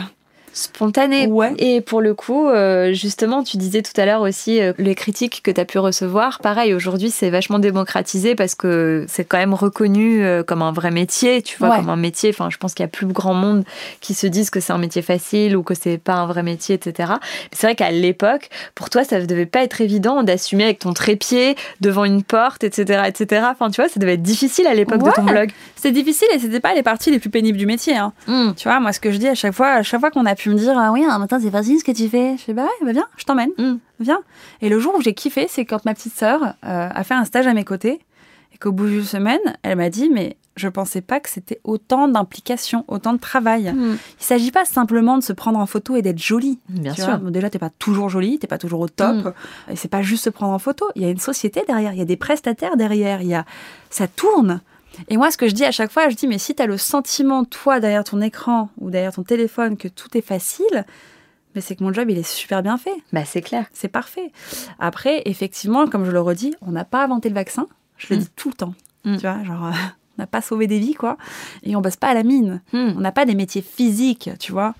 spontané. Ouais. Et pour le coup, euh, justement, tu disais tout à l'heure aussi euh, les critiques que tu as pu recevoir. Pareil, aujourd'hui, c'est vachement démocratisé parce que c'est quand même reconnu euh, comme un vrai métier, tu vois, comme un métier. Enfin, je pense qu'il y a plus grand monde qui se disent que c'est un métier facile ou que c'est pas un vrai métier, etc. C'est vrai qu'à l'époque, pour toi, ça ne devait pas être évident d'assumer avec ton trépied devant une porte, etc., etc. Enfin, tu vois, ça devait être difficile à l'époque de ton blog. C'était difficile et c'était pas les parties les plus pénibles du métier. Hein. Hmm. Tu vois, moi, ce que je dis à chaque fois, à chaque fois qu'on a pu me dire ah oui un matin c'est facile ce que tu fais je fais bah ouais bah viens je t'emmène mm. viens et le jour où j'ai kiffé c'est quand ma petite sœur euh, a fait un stage à mes côtés et qu'au bout d'une semaine elle m'a dit mais je pensais pas que c'était autant d'implication, autant de travail. Mm. Il s'agit pas simplement de se prendre en photo et d'être jolie. Bien sûr. Vois déjà, t'es pas toujours jolie, t'es pas toujours au top. Mm. Et c'est pas juste se prendre en photo. Il y a une société derrière, il y a des prestataires derrière, il y a, ça tourne. Et moi, ce que je dis à chaque fois, je dis, mais si tu as le sentiment, toi, derrière ton écran ou derrière ton téléphone, que tout est facile, mais c'est que mon job, il est super bien fait. Bah, c'est clair. C'est parfait. Après, effectivement, comme je le redis, on n'a pas inventé le vaccin. Je le Mm. dis tout le temps. Mm. Tu vois, genre, euh, on n'a pas sauvé des vies, quoi. Et on bosse pas à la mine. Hmm. On n'a pas des métiers physiques, tu vois.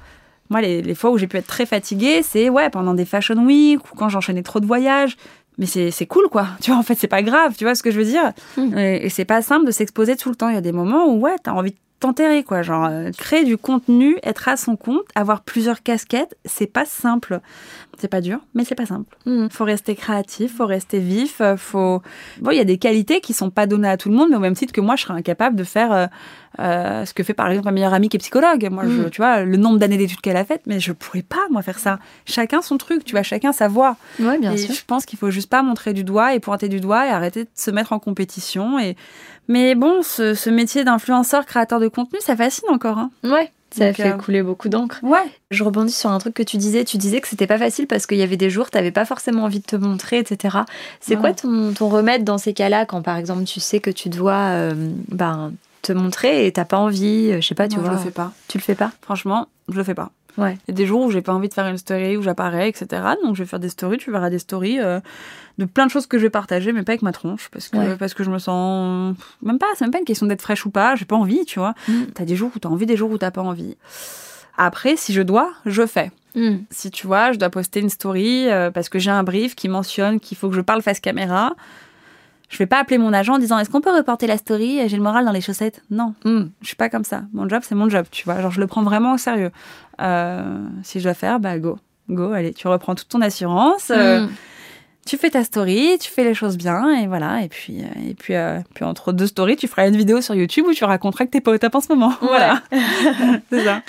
Moi, les, les fois où j'ai pu être très fatiguée, c'est ouais, pendant des fashion week ou quand j'enchaînais trop de voyages. Mais c'est c'est cool, quoi. Tu vois, en fait, c'est pas grave, tu vois ce que je veux dire? Mm. Et, et c'est pas simple de s'exposer tout le temps. Il y a des moments où, ouais, t'as envie de t'enterrer, quoi. Genre, euh, créer du contenu, être à son compte, avoir plusieurs casquettes, c'est pas simple. C'est pas dur, mais c'est pas simple. Hmm. Faut rester créatif, faut rester vif, euh, faut. Bon, il y a des qualités qui sont pas données à tout le monde, mais au même titre que moi, je serais incapable de faire euh, euh, ce que fait par exemple ma meilleure amie qui est psychologue. Moi, je, Mm. tu vois, le nombre d'années d'études qu'elle a faites, mais je pourrais pas moi faire ça. Chacun son truc, tu vois, chacun sa voix. Ouais, bien et sûr. je pense qu'il faut juste pas montrer du doigt et pointer du doigt et arrêter de se mettre en compétition. Et mais bon, ce, ce métier d'influenceur, créateur de contenu, ça fascine encore. Hein. Ouais. Ça Donc, fait euh, couler beaucoup d'encre. Ouais. Je rebondis sur un truc que tu disais. Tu disais que c'était pas facile parce qu'il y avait des jours, tu pas forcément envie de te montrer, etc. C'est quoi ton, ton remède dans ces cas-là quand, par exemple, tu sais que tu dois euh, ben, te montrer et t'as pas envie, euh, je sais pas, tu vois. je le fais pas. Tu le fais pas? Franchement, je le fais pas. Ouais. Il y a des jours où j'ai pas envie de faire une story, où j'apparais, etc. Donc je vais faire des stories, tu verras des stories euh, de plein de choses que je vais partager, mais pas avec ma tronche, parce que, Ouais. parce que je me sens... Même pas, c'est même pas une question d'être fraîche ou pas, j'ai pas envie, tu vois. Mm. T'as des jours où t'as envie, des jours où t'as pas envie. Après, si je dois, je fais. Hmm. Si tu vois, je dois poster une story euh, parce que j'ai un brief qui mentionne qu'il faut que je parle face caméra, je vais pas appeler mon agent en disant est-ce qu'on peut reporter la story J'ai le moral dans les chaussettes? Non, Hmm. je suis pas comme ça. Mon job, c'est mon job, tu vois. Genre, je le prends vraiment au sérieux. Euh, si je dois faire, bah go. Go, allez, tu reprends toute ton assurance, euh, Hmm. tu fais ta story, tu fais les choses bien, et voilà. Et puis, euh, et puis, euh, puis entre deux stories, tu feras une vidéo sur YouTube où tu raconteras que t'es pas au top en ce moment. Voilà. c'est ça.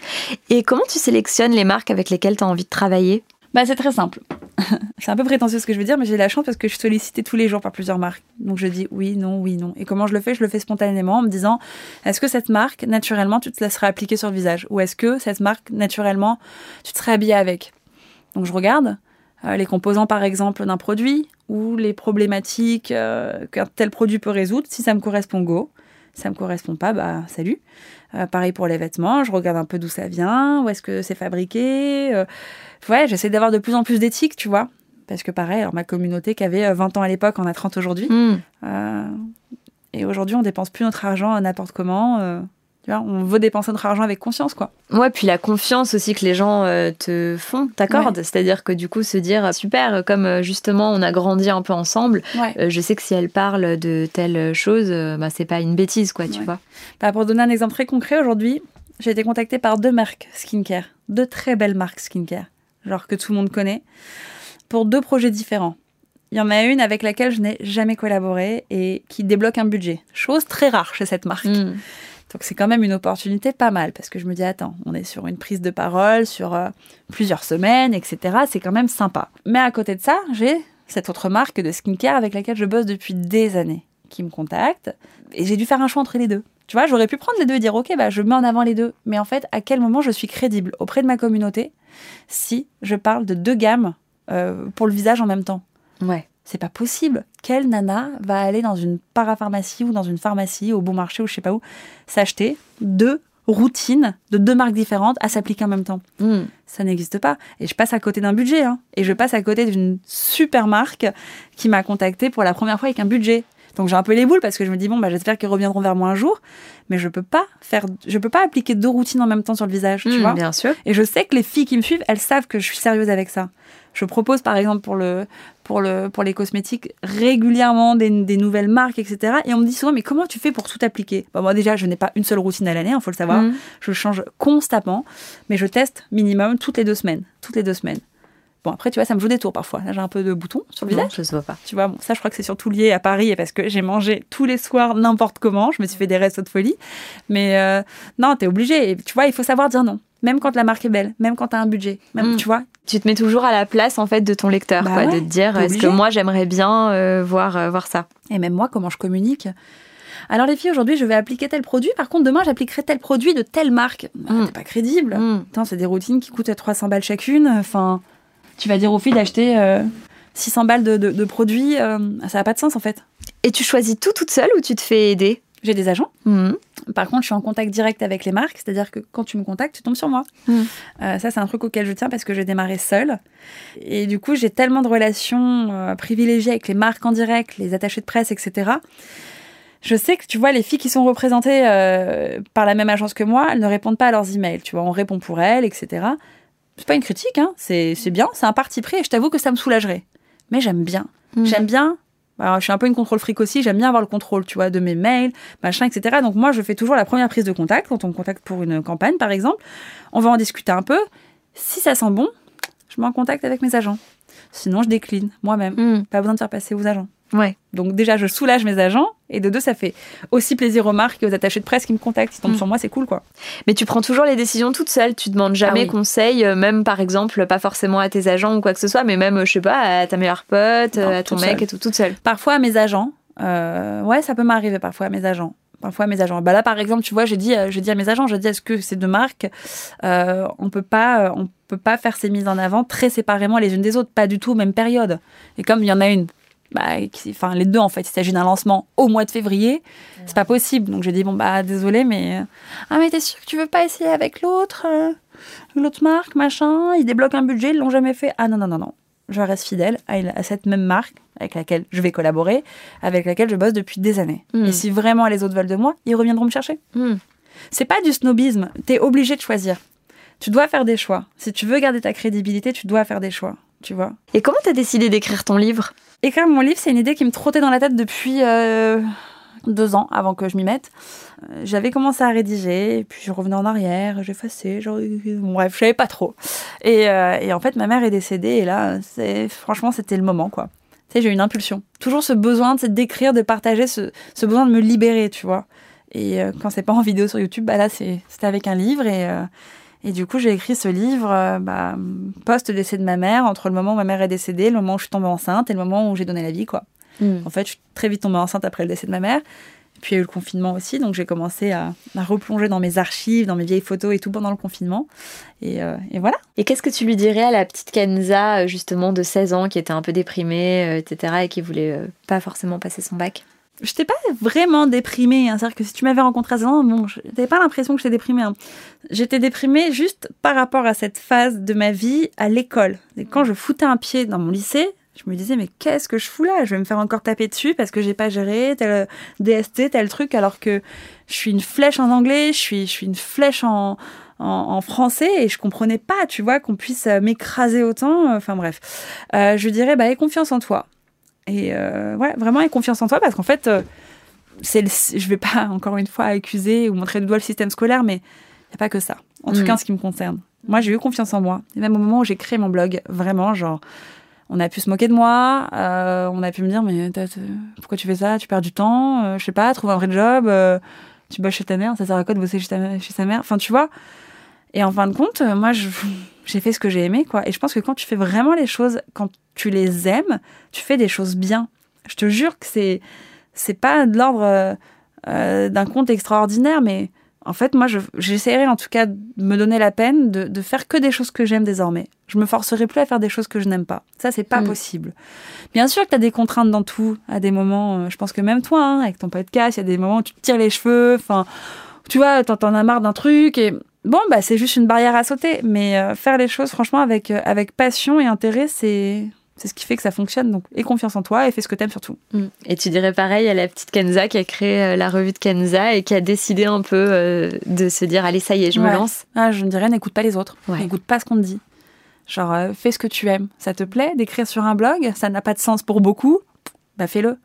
Et comment tu sélectionnes les marques avec lesquelles tu as envie de travailler? Bah, c'est très simple. c'est un peu prétentieux ce que je veux dire, mais j'ai la chance parce que je suis sollicitée tous les jours par plusieurs marques. Donc je dis oui, non, oui, non. Et comment je le fais? Je le fais spontanément en me disant est-ce que cette marque, naturellement, tu te laisserais appliquer sur le visage? Ou est-ce que cette marque, naturellement, tu te serais habillée avec? Donc je regarde euh, les composants, par exemple, d'un produit ou les problématiques euh, qu'un tel produit peut résoudre. Si ça me correspond, go. Ça me correspond pas, bah salut. Euh, pareil pour les vêtements, je regarde un peu d'où ça vient, où est-ce que c'est fabriqué. euh, ouais, j'essaie d'avoir de plus en plus d'éthique, tu vois. Parce que pareil, alors ma communauté qui avait euh, 20 ans à l'époque en a 30 aujourd'hui. Hmm. Euh, et aujourd'hui, on dépense plus notre argent à n'importe comment. Tu vois, on veut dépenser notre argent avec conscience, quoi. Ouais, puis la confiance aussi que les gens euh, te font, t'accordent. C'est-à-dire que du coup, se dire, euh, super, comme euh, justement on a grandi un peu ensemble, Ouais. euh, je sais que si elle parle de telle chose, bah, c'est pas une bêtise, quoi, tu Ouais. vois. Bah, pour donner un exemple très concret, aujourd'hui, j'ai été contactée par deux marques skincare. Deux très belles marques skincare. Genre que tout le monde connaît. Pour deux projets différents. Il y en a une avec laquelle je n'ai jamais collaboré et qui débloque un budget. Chose très rare chez cette marque. Hmm. Donc c'est quand même une opportunité pas mal parce que je me dis attends, on est sur une prise de parole sur euh, plusieurs semaines, etc. C'est quand même sympa. Mais à côté de ça, j'ai cette autre marque de skincare avec laquelle je bosse depuis des années qui me contacte et j'ai dû faire un choix entre les deux. Tu vois, j'aurais pu prendre les deux et dire ok, bah je mets en avant les deux. Mais en fait, à quel moment je suis crédible auprès de ma communauté si je parle de deux gammes euh, pour le visage en même temps? Ouais. C'est pas possible. Quelle nana va aller dans une parapharmacie ou dans une pharmacie, au bon marché ou je sais pas où, s'acheter deux routines de deux marques différentes à s'appliquer en même temps? Hmm. Ça n'existe pas. Et je passe à côté d'un budget. hein. Et je passe à côté d'une super marque qui m'a contacté pour la première fois avec un budget. Donc j'ai un peu les boules parce que je me dis bon bah j'espère qu'ils reviendront vers moi un jour, mais je peux pas faire, je peux pas appliquer deux routines en même temps sur le visage, tu Hmm, vois? bien sûr. Et je sais que les filles qui me suivent, elles savent que je suis sérieuse avec ça. Je propose par exemple pour, le, pour, le, pour les cosmétiques régulièrement des, des nouvelles marques, etc. Et on me dit souvent, mais comment tu fais pour tout appliquer? Bah, Moi déjà, je n'ai pas une seule routine à l'année, il faut le savoir. Hmm. Je change constamment, mais je teste minimum toutes les deux semaines. Toutes les deux semaines. Bon, après, tu vois, ça me joue des tours parfois. Là, j'ai un peu de boutons sur le Non, visage. je se vois pas. Tu vois, bon, ça, je crois que c'est surtout lié à Paris et parce que j'ai mangé tous les soirs n'importe comment. Je me suis fait des restos de folie. Mais euh, non, t'es obligé. Et tu vois, il faut savoir dire non. Même quand la marque est belle, même quand t'as un budget. Même, Mm. tu vois, Tu te mets toujours à la place en fait de ton lecteur, Bah quoi, ouais, de te dire est-ce que moi j'aimerais bien euh, voir euh, voir ça? Et même moi, comment je communique. Alors les filles, aujourd'hui, je vais appliquer tel produit. Par contre, demain, j'appliquerai tel produit de telle marque. Bah, Mm. T'es pas crédible. Attends, c'est des routines qui coûtent 300 balles chacune. Enfin, tu vas dire aux filles d'acheter euh, 600 balles de, de- de produits. euh, ça n'a pas de sens, en fait. Et tu choisis tout toute seule ou tu te fais aider? J'ai des agents. Par contre, je suis en contact direct avec les marques, c'est-à-dire que quand tu me contactes, tu tombes sur moi. Mhm. Euh, ça, c'est un truc auquel je tiens parce que j'ai démarré seule. Et du coup, j'ai tellement de relations euh, privilégiées avec les marques en direct, les attachés de presse, etc. Je sais que tu vois, les filles qui sont représentées euh, par la même agence que moi, elles ne répondent pas à leurs emails. Tu vois, on répond pour elles, etc. C'est pas une critique, hein. c'est bien, c'est un parti pris et je t'avoue que ça me soulagerait. Mais j'aime bien. Mhm. J'aime bien. Alors, je suis un peu une contrôle fric aussi. J'aime bien avoir le contrôle, tu vois, de mes mails, machin, etc. Donc moi, je fais toujours la première prise de contact quand on me contacte pour une campagne, par exemple. On va en discuter un peu. Si ça sent bon, je mets en contact avec mes agents. Sinon, je décline moi-même. Mhm. Pas besoin de faire passer aux agents. Ouais. Donc déjà, je soulage mes agents. Et de deux, ça fait aussi plaisir aux marques et aux attachés de presse qui me contactent. Ils tombent Mm. sur moi, c'est cool, quoi. Mais tu prends toujours les décisions toute seule. Tu demandes jamais Ah oui. conseil, euh, même par exemple, pas forcément à tes agents ou quoi que ce soit, mais même, euh, je sais pas, à ta meilleure pote, Non, euh, à ton mec seule. et tout, toute seule. Parfois, à mes agents. euh, ouais, ça peut m'arriver parfois à mes agents. Parfois à mes agents. Bah là, par exemple, tu vois, j'ai dit, j'ai dit à mes agents, j'ai dit, est-ce que ces deux marques, euh, on peut pas, on peut pas faire ces mises en avant très séparément les unes des autres, pas du tout même période. Et comme il y en a une, bah, qui- enfin les deux en fait, il s'agit d'un lancement au mois de février, c'est pas possible. Donc j'ai dit bon bah désolé, mais euh, ah mais t'es sûr que tu veux pas essayer avec l'autre, euh, l'autre marque, machin, ils débloquent un budget, ils l'ont jamais fait. Ah non non non non, je reste fidèle à, cette même marque avec laquelle je vais collaborer, avec laquelle je bosse depuis des années. Mm. Et si vraiment les autres veulent de moi, ils reviendront me chercher. Mhm. C'est pas du snobisme. T'es obligé de choisir. Tu dois faire des choix. Si tu veux garder ta crédibilité, tu dois faire des choix. Et comment t'as décidé d'écrire ton livre? Écrire mon livre, c'est une idée qui me trottait dans la tête depuis euh, deux ans avant que je m'y mette. Euh, J'avais commencé à rédiger, puis je revenais en arrière, j'effaçais, genre, bref, je savais pas trop. Et, euh, et en fait, ma mère est décédée, et là, c'est franchement, c'était le moment, quoi. Tu sais, j'ai eu une impulsion. Toujours ce besoin d'écrire, de partager, ce, besoin de me libérer, tu vois. Et quand c'est pas en vidéo sur YouTube, bah là, c'était avec un livre, et, et du coup, j'ai écrit ce livre euh, bah, post-décès de ma mère, entre le moment où ma mère est décédée, le moment où je suis tombée enceinte et le moment où j'ai donné la vie, quoi. En fait, je suis très vite tombée enceinte après le décès de ma mère. Puis il y a eu le confinement aussi, donc j'ai commencé à, à replonger dans mes archives, dans mes vieilles photos et tout pendant le confinement. Et, euh, et voilà. Et qu'est-ce que tu lui dirais à la petite Kenza, euh, justement, de 16 ans, qui était un peu déprimée, etc., et qui voulait pas forcément passer son bac? Je n'étais pas vraiment déprimée. hein. C'est-à-dire que si tu m'avais rencontré à 16 ans, bon, je n'avais pas l'impression que j'étais déprimée. hein. J'étais déprimée juste par rapport à cette phase de ma vie à l'école. Et quand je foutais un pied dans mon lycée, je me disais, mais qu'est-ce que je fous là? Je vais me faire encore taper dessus parce que j'ai pas géré tel DST, tel truc, alors que je suis une flèche en anglais, je suis, je suis une flèche en, en, français et je comprenais pas, tu vois, qu'on puisse euh, m'écraser autant. Enfin bref. Euh, je dirais, bah, aie confiance en toi. Et euh, ouais, vraiment, aie confiance en toi parce qu'en fait, euh, c'est le- je vais pas encore une fois accuser ou montrer du doigt le système scolaire, mais il n'y a pas que ça. En tout Mm. cas, en ce qui me concerne. Moi, j'ai eu confiance en moi. Et même au moment où j'ai créé mon blog, vraiment, genre, on a pu se moquer de moi, euh, on a pu me dire, mais t'as- t'as- pourquoi tu fais ça? Tu perds du temps, euh, je sais pas, trouve un vrai job, tu bosses chez ta mère, ça sert à quoi de bosser chez, ta- chez sa mère? Enfin, tu vois. Et en fin de compte, euh, moi, j'ai fait ce que j'ai aimé, quoi. Et je pense que quand tu fais vraiment les choses, quand tu les aimes, tu fais des choses bien. Je te jure que c'est c'est pas de l'ordre euh, euh, d'un conte extraordinaire, mais en fait, moi, je- j'essaierai en tout cas de me donner la peine de, de faire que des choses que j'aime désormais. Je me forcerai plus à faire des choses que je n'aime pas. Ça, c'est pas Mm. possible. Bien sûr que tu as des contraintes dans tout, à des moments. je pense que même toi, hein, avec ton podcast, il y a des moments où tu te tires les cheveux. Enfin, tu vois, t'en t'en as marre d'un truc et bon, bah, c'est juste une barrière à sauter. Mais euh, faire les choses, franchement, avec, euh, avec passion et intérêt, c'est. C'est ce qui fait que ça fonctionne. Donc, aie confiance en toi et fais ce que t'aimes surtout. Mm. Et tu dirais pareil à la petite Kenza qui a créé euh, la revue de Kenza et qui a décidé un peu de se dire allez ça y est je me lance. Ah, je ne dirais, n'écoute pas les autres. Ouais. N'écoute pas ce qu'on te dit. Genre, fais ce que tu aimes. Ça te plaît d'écrire sur un blog? Ça n'a pas de sens pour beaucoup? Bah, fais-le.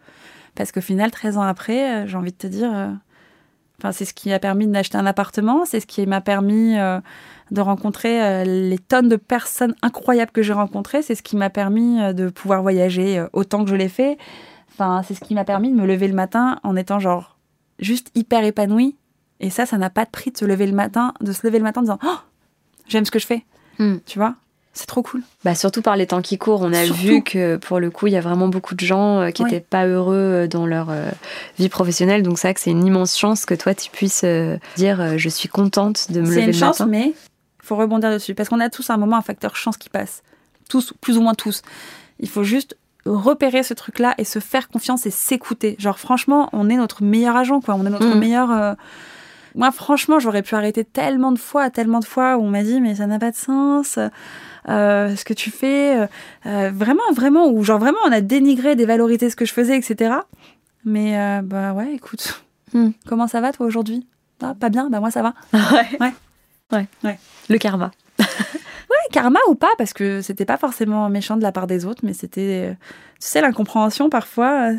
Parce qu'au final, 13 ans après, j'ai envie de te dire. Enfin, c'est ce qui a permis d'acheter un appartement, c'est ce qui m'a permis euh, de rencontrer euh, les tonnes de personnes incroyables que j'ai rencontrées, c'est ce qui m'a permis euh, de pouvoir voyager autant que je l'ai fait. Enfin, c'est ce qui m'a permis de me lever le matin en étant genre juste hyper épanouie. Et ça, ça n'a pas de prix de se lever le matin, de se lever le matin en disant oh, j'aime ce que je fais. Hmm. Tu vois, c'est trop cool. Bah surtout par les temps qui courent, on a Surtout. vu que pour le coup il y a vraiment beaucoup de gens euh, qui n'étaient pas heureux euh, dans leur euh, vie professionnelle. Donc que c'est une immense chance que toi tu puisses dire je suis contente de me C'est lever une le chance, matin. mais il faut rebondir dessus parce qu'on a tous à un moment un facteur chance qui passe, tous, plus ou moins tous. Il faut juste repérer ce truc-là et se faire confiance et s'écouter. Genre, franchement, on est notre meilleur agent, quoi. On est notre Mm. meilleur. euh, Moi, franchement, j'aurais pu arrêter tellement de fois, tellement de fois où on m'a dit, mais ça n'a pas de sens. euh, ce que tu fais, euh, euh, vraiment, vraiment, ou genre vraiment, on a dénigré, dévalorisé ce que je faisais, etc. Mais euh, bah ouais, écoute, Mm. comment ça va toi aujourd'hui? Ah, Pas bien, bah moi ça va. Ouais. Ouais. Ouais. Ouais. Le karma. Ouais, karma ou pas, parce que c'était pas forcément méchant de la part des autres, mais c'était, tu sais, l'incompréhension parfois.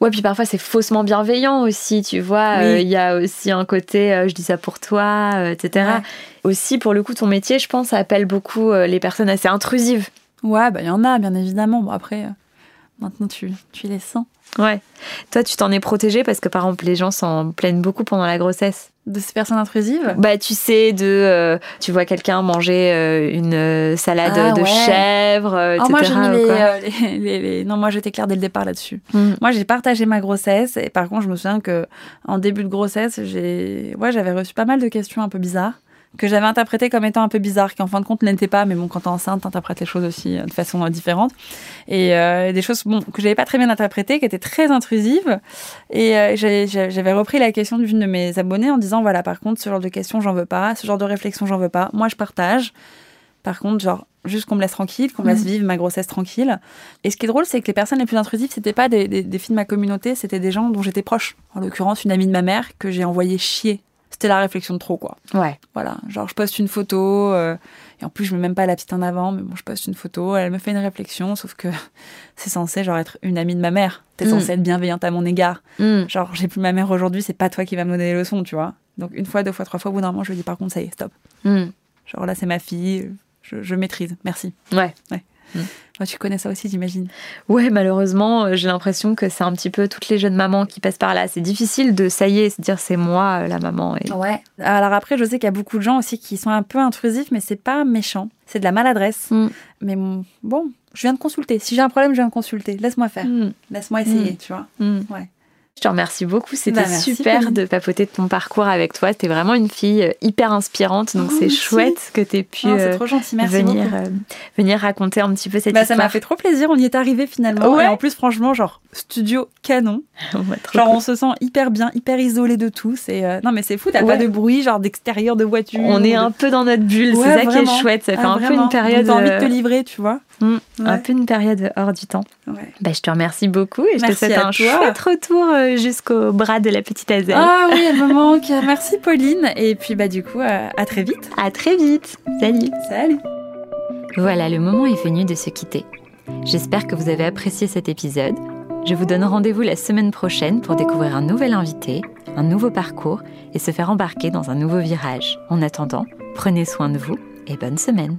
Ouais, puis parfois c'est faussement bienveillant aussi, tu vois. Oui. Euh, Il y a aussi un côté euh, je dis ça pour toi, euh, etc. Ouais. Aussi, pour le coup, ton métier, je pense, appelle beaucoup les personnes assez intrusives. Ouais, bah il y en a, bien évidemment. Bon, après, maintenant tu, tu les sens. Ouais. Toi, tu t'en es protégée parce que, par exemple, les gens s'en plaignent beaucoup pendant la grossesse. De ces personnes intrusives? Bah, tu sais, de. euh, tu vois quelqu'un manger euh, une euh, salade Ah, de ouais. chèvre, euh, Oh, etc. moi, mis les, euh, les- les- les- Non, moi, j'étais claire dès le départ là-dessus. Mm. Moi, j'ai partagé ma grossesse et par contre, je me souviens que en début de grossesse, j'ai, ouais, j'avais reçu pas mal de questions un peu bizarres que j'avais interprétées comme étant un peu bizarres, qui en fin de compte n'étaient pas. Mais bon, quand t'es enceinte, t'interprètes les choses aussi euh, de façon euh, différente et euh, des choses bon que j'avais pas très bien interprétées, qui étaient très intrusives. Et euh, j'avais- repris la question d'une de mes abonnées en disant voilà, par contre, ce genre de questions, j'en veux pas, ce genre de réflexion, j'en veux pas. Moi, je partage. Par contre, genre, juste qu'on me laisse tranquille, qu'on me laisse Mhm. vivre ma grossesse tranquille. Et ce qui est drôle, c'est que les personnes les plus intrusives, c'était pas des, des, des filles de ma communauté, c'était des gens dont j'étais proche. En l'occurrence, une amie de ma mère que j'ai envoyé chier. C'était la réflexion de trop, quoi. Ouais. Voilà, genre je poste une photo, euh, et en plus je mets même pas la petite en avant, mais bon, je poste une photo, elle me fait une réflexion, sauf que c'est censé genre être une amie de ma mère. T'es Mm. censée être bienveillante à mon égard. Mm. Genre, j'ai plus ma mère aujourd'hui, c'est pas toi qui vas me donner des leçons, tu vois. Donc une fois, deux fois, trois fois, au bout d'un moment, je lui dis par contre, ça y est, stop. Mm. Genre là, c'est ma fille, je, je maîtrise, merci. Ouais. Moi, tu connais ça aussi, j'imagine. Ouais, malheureusement, euh, j'ai l'impression que c'est un petit peu toutes les jeunes mamans qui passent par là. C'est difficile de, ça y est, se dire c'est moi euh, la maman. Et... Ouais. Alors après, je sais qu'il y a beaucoup de gens aussi qui sont un peu intrusifs, mais c'est pas méchant. C'est de la maladresse. Mm. Mais bon, je viens de consulter. Si j'ai un problème, je viens de consulter. Laisse-moi faire. Mm. Laisse-moi essayer, Mm. tu vois. Mm. Ouais. Je te remercie beaucoup. C'était Bah, super Pauline. de papoter de ton parcours avec toi. T'es vraiment une fille euh, hyper inspirante. Donc Oh, c'est chouette que t'aies pu Oh, c'est euh, trop gentil, merci venir, euh, venir raconter un petit peu cette Bah, ça histoire. m'a fait trop plaisir, on y est arrivé finalement. Ouais. Et en plus, franchement, genre, studio canon. Genre, cool. on se sent hyper bien, hyper isolé de. Et euh, non, mais c'est fou, t'as Ouais. pas de bruit, genre d'extérieur de voiture. On est de- un peu dans notre bulle. Ouais, c'est ça qui est chouette. Ça fait Ah, un peu vraiment. une période. T'as envie de te livrer, tu vois. Mm, Ouais. Un peu une période hors du temps. Ouais. Bah, je te remercie beaucoup et je te souhaite un toi. chouette retour euh, jusqu'au bras de la petite Azelle. Ah oui, elle me manque. Merci Pauline. Et puis, bah, du coup, euh, à très vite. À très vite. Salut. Salut. Voilà, le moment est venu de se quitter. J'espère que vous avez apprécié cet épisode. Je vous donne rendez-vous la semaine prochaine pour découvrir un nouvel invité, un nouveau parcours et se faire embarquer dans un nouveau virage. En attendant, prenez soin de vous et bonne semaine.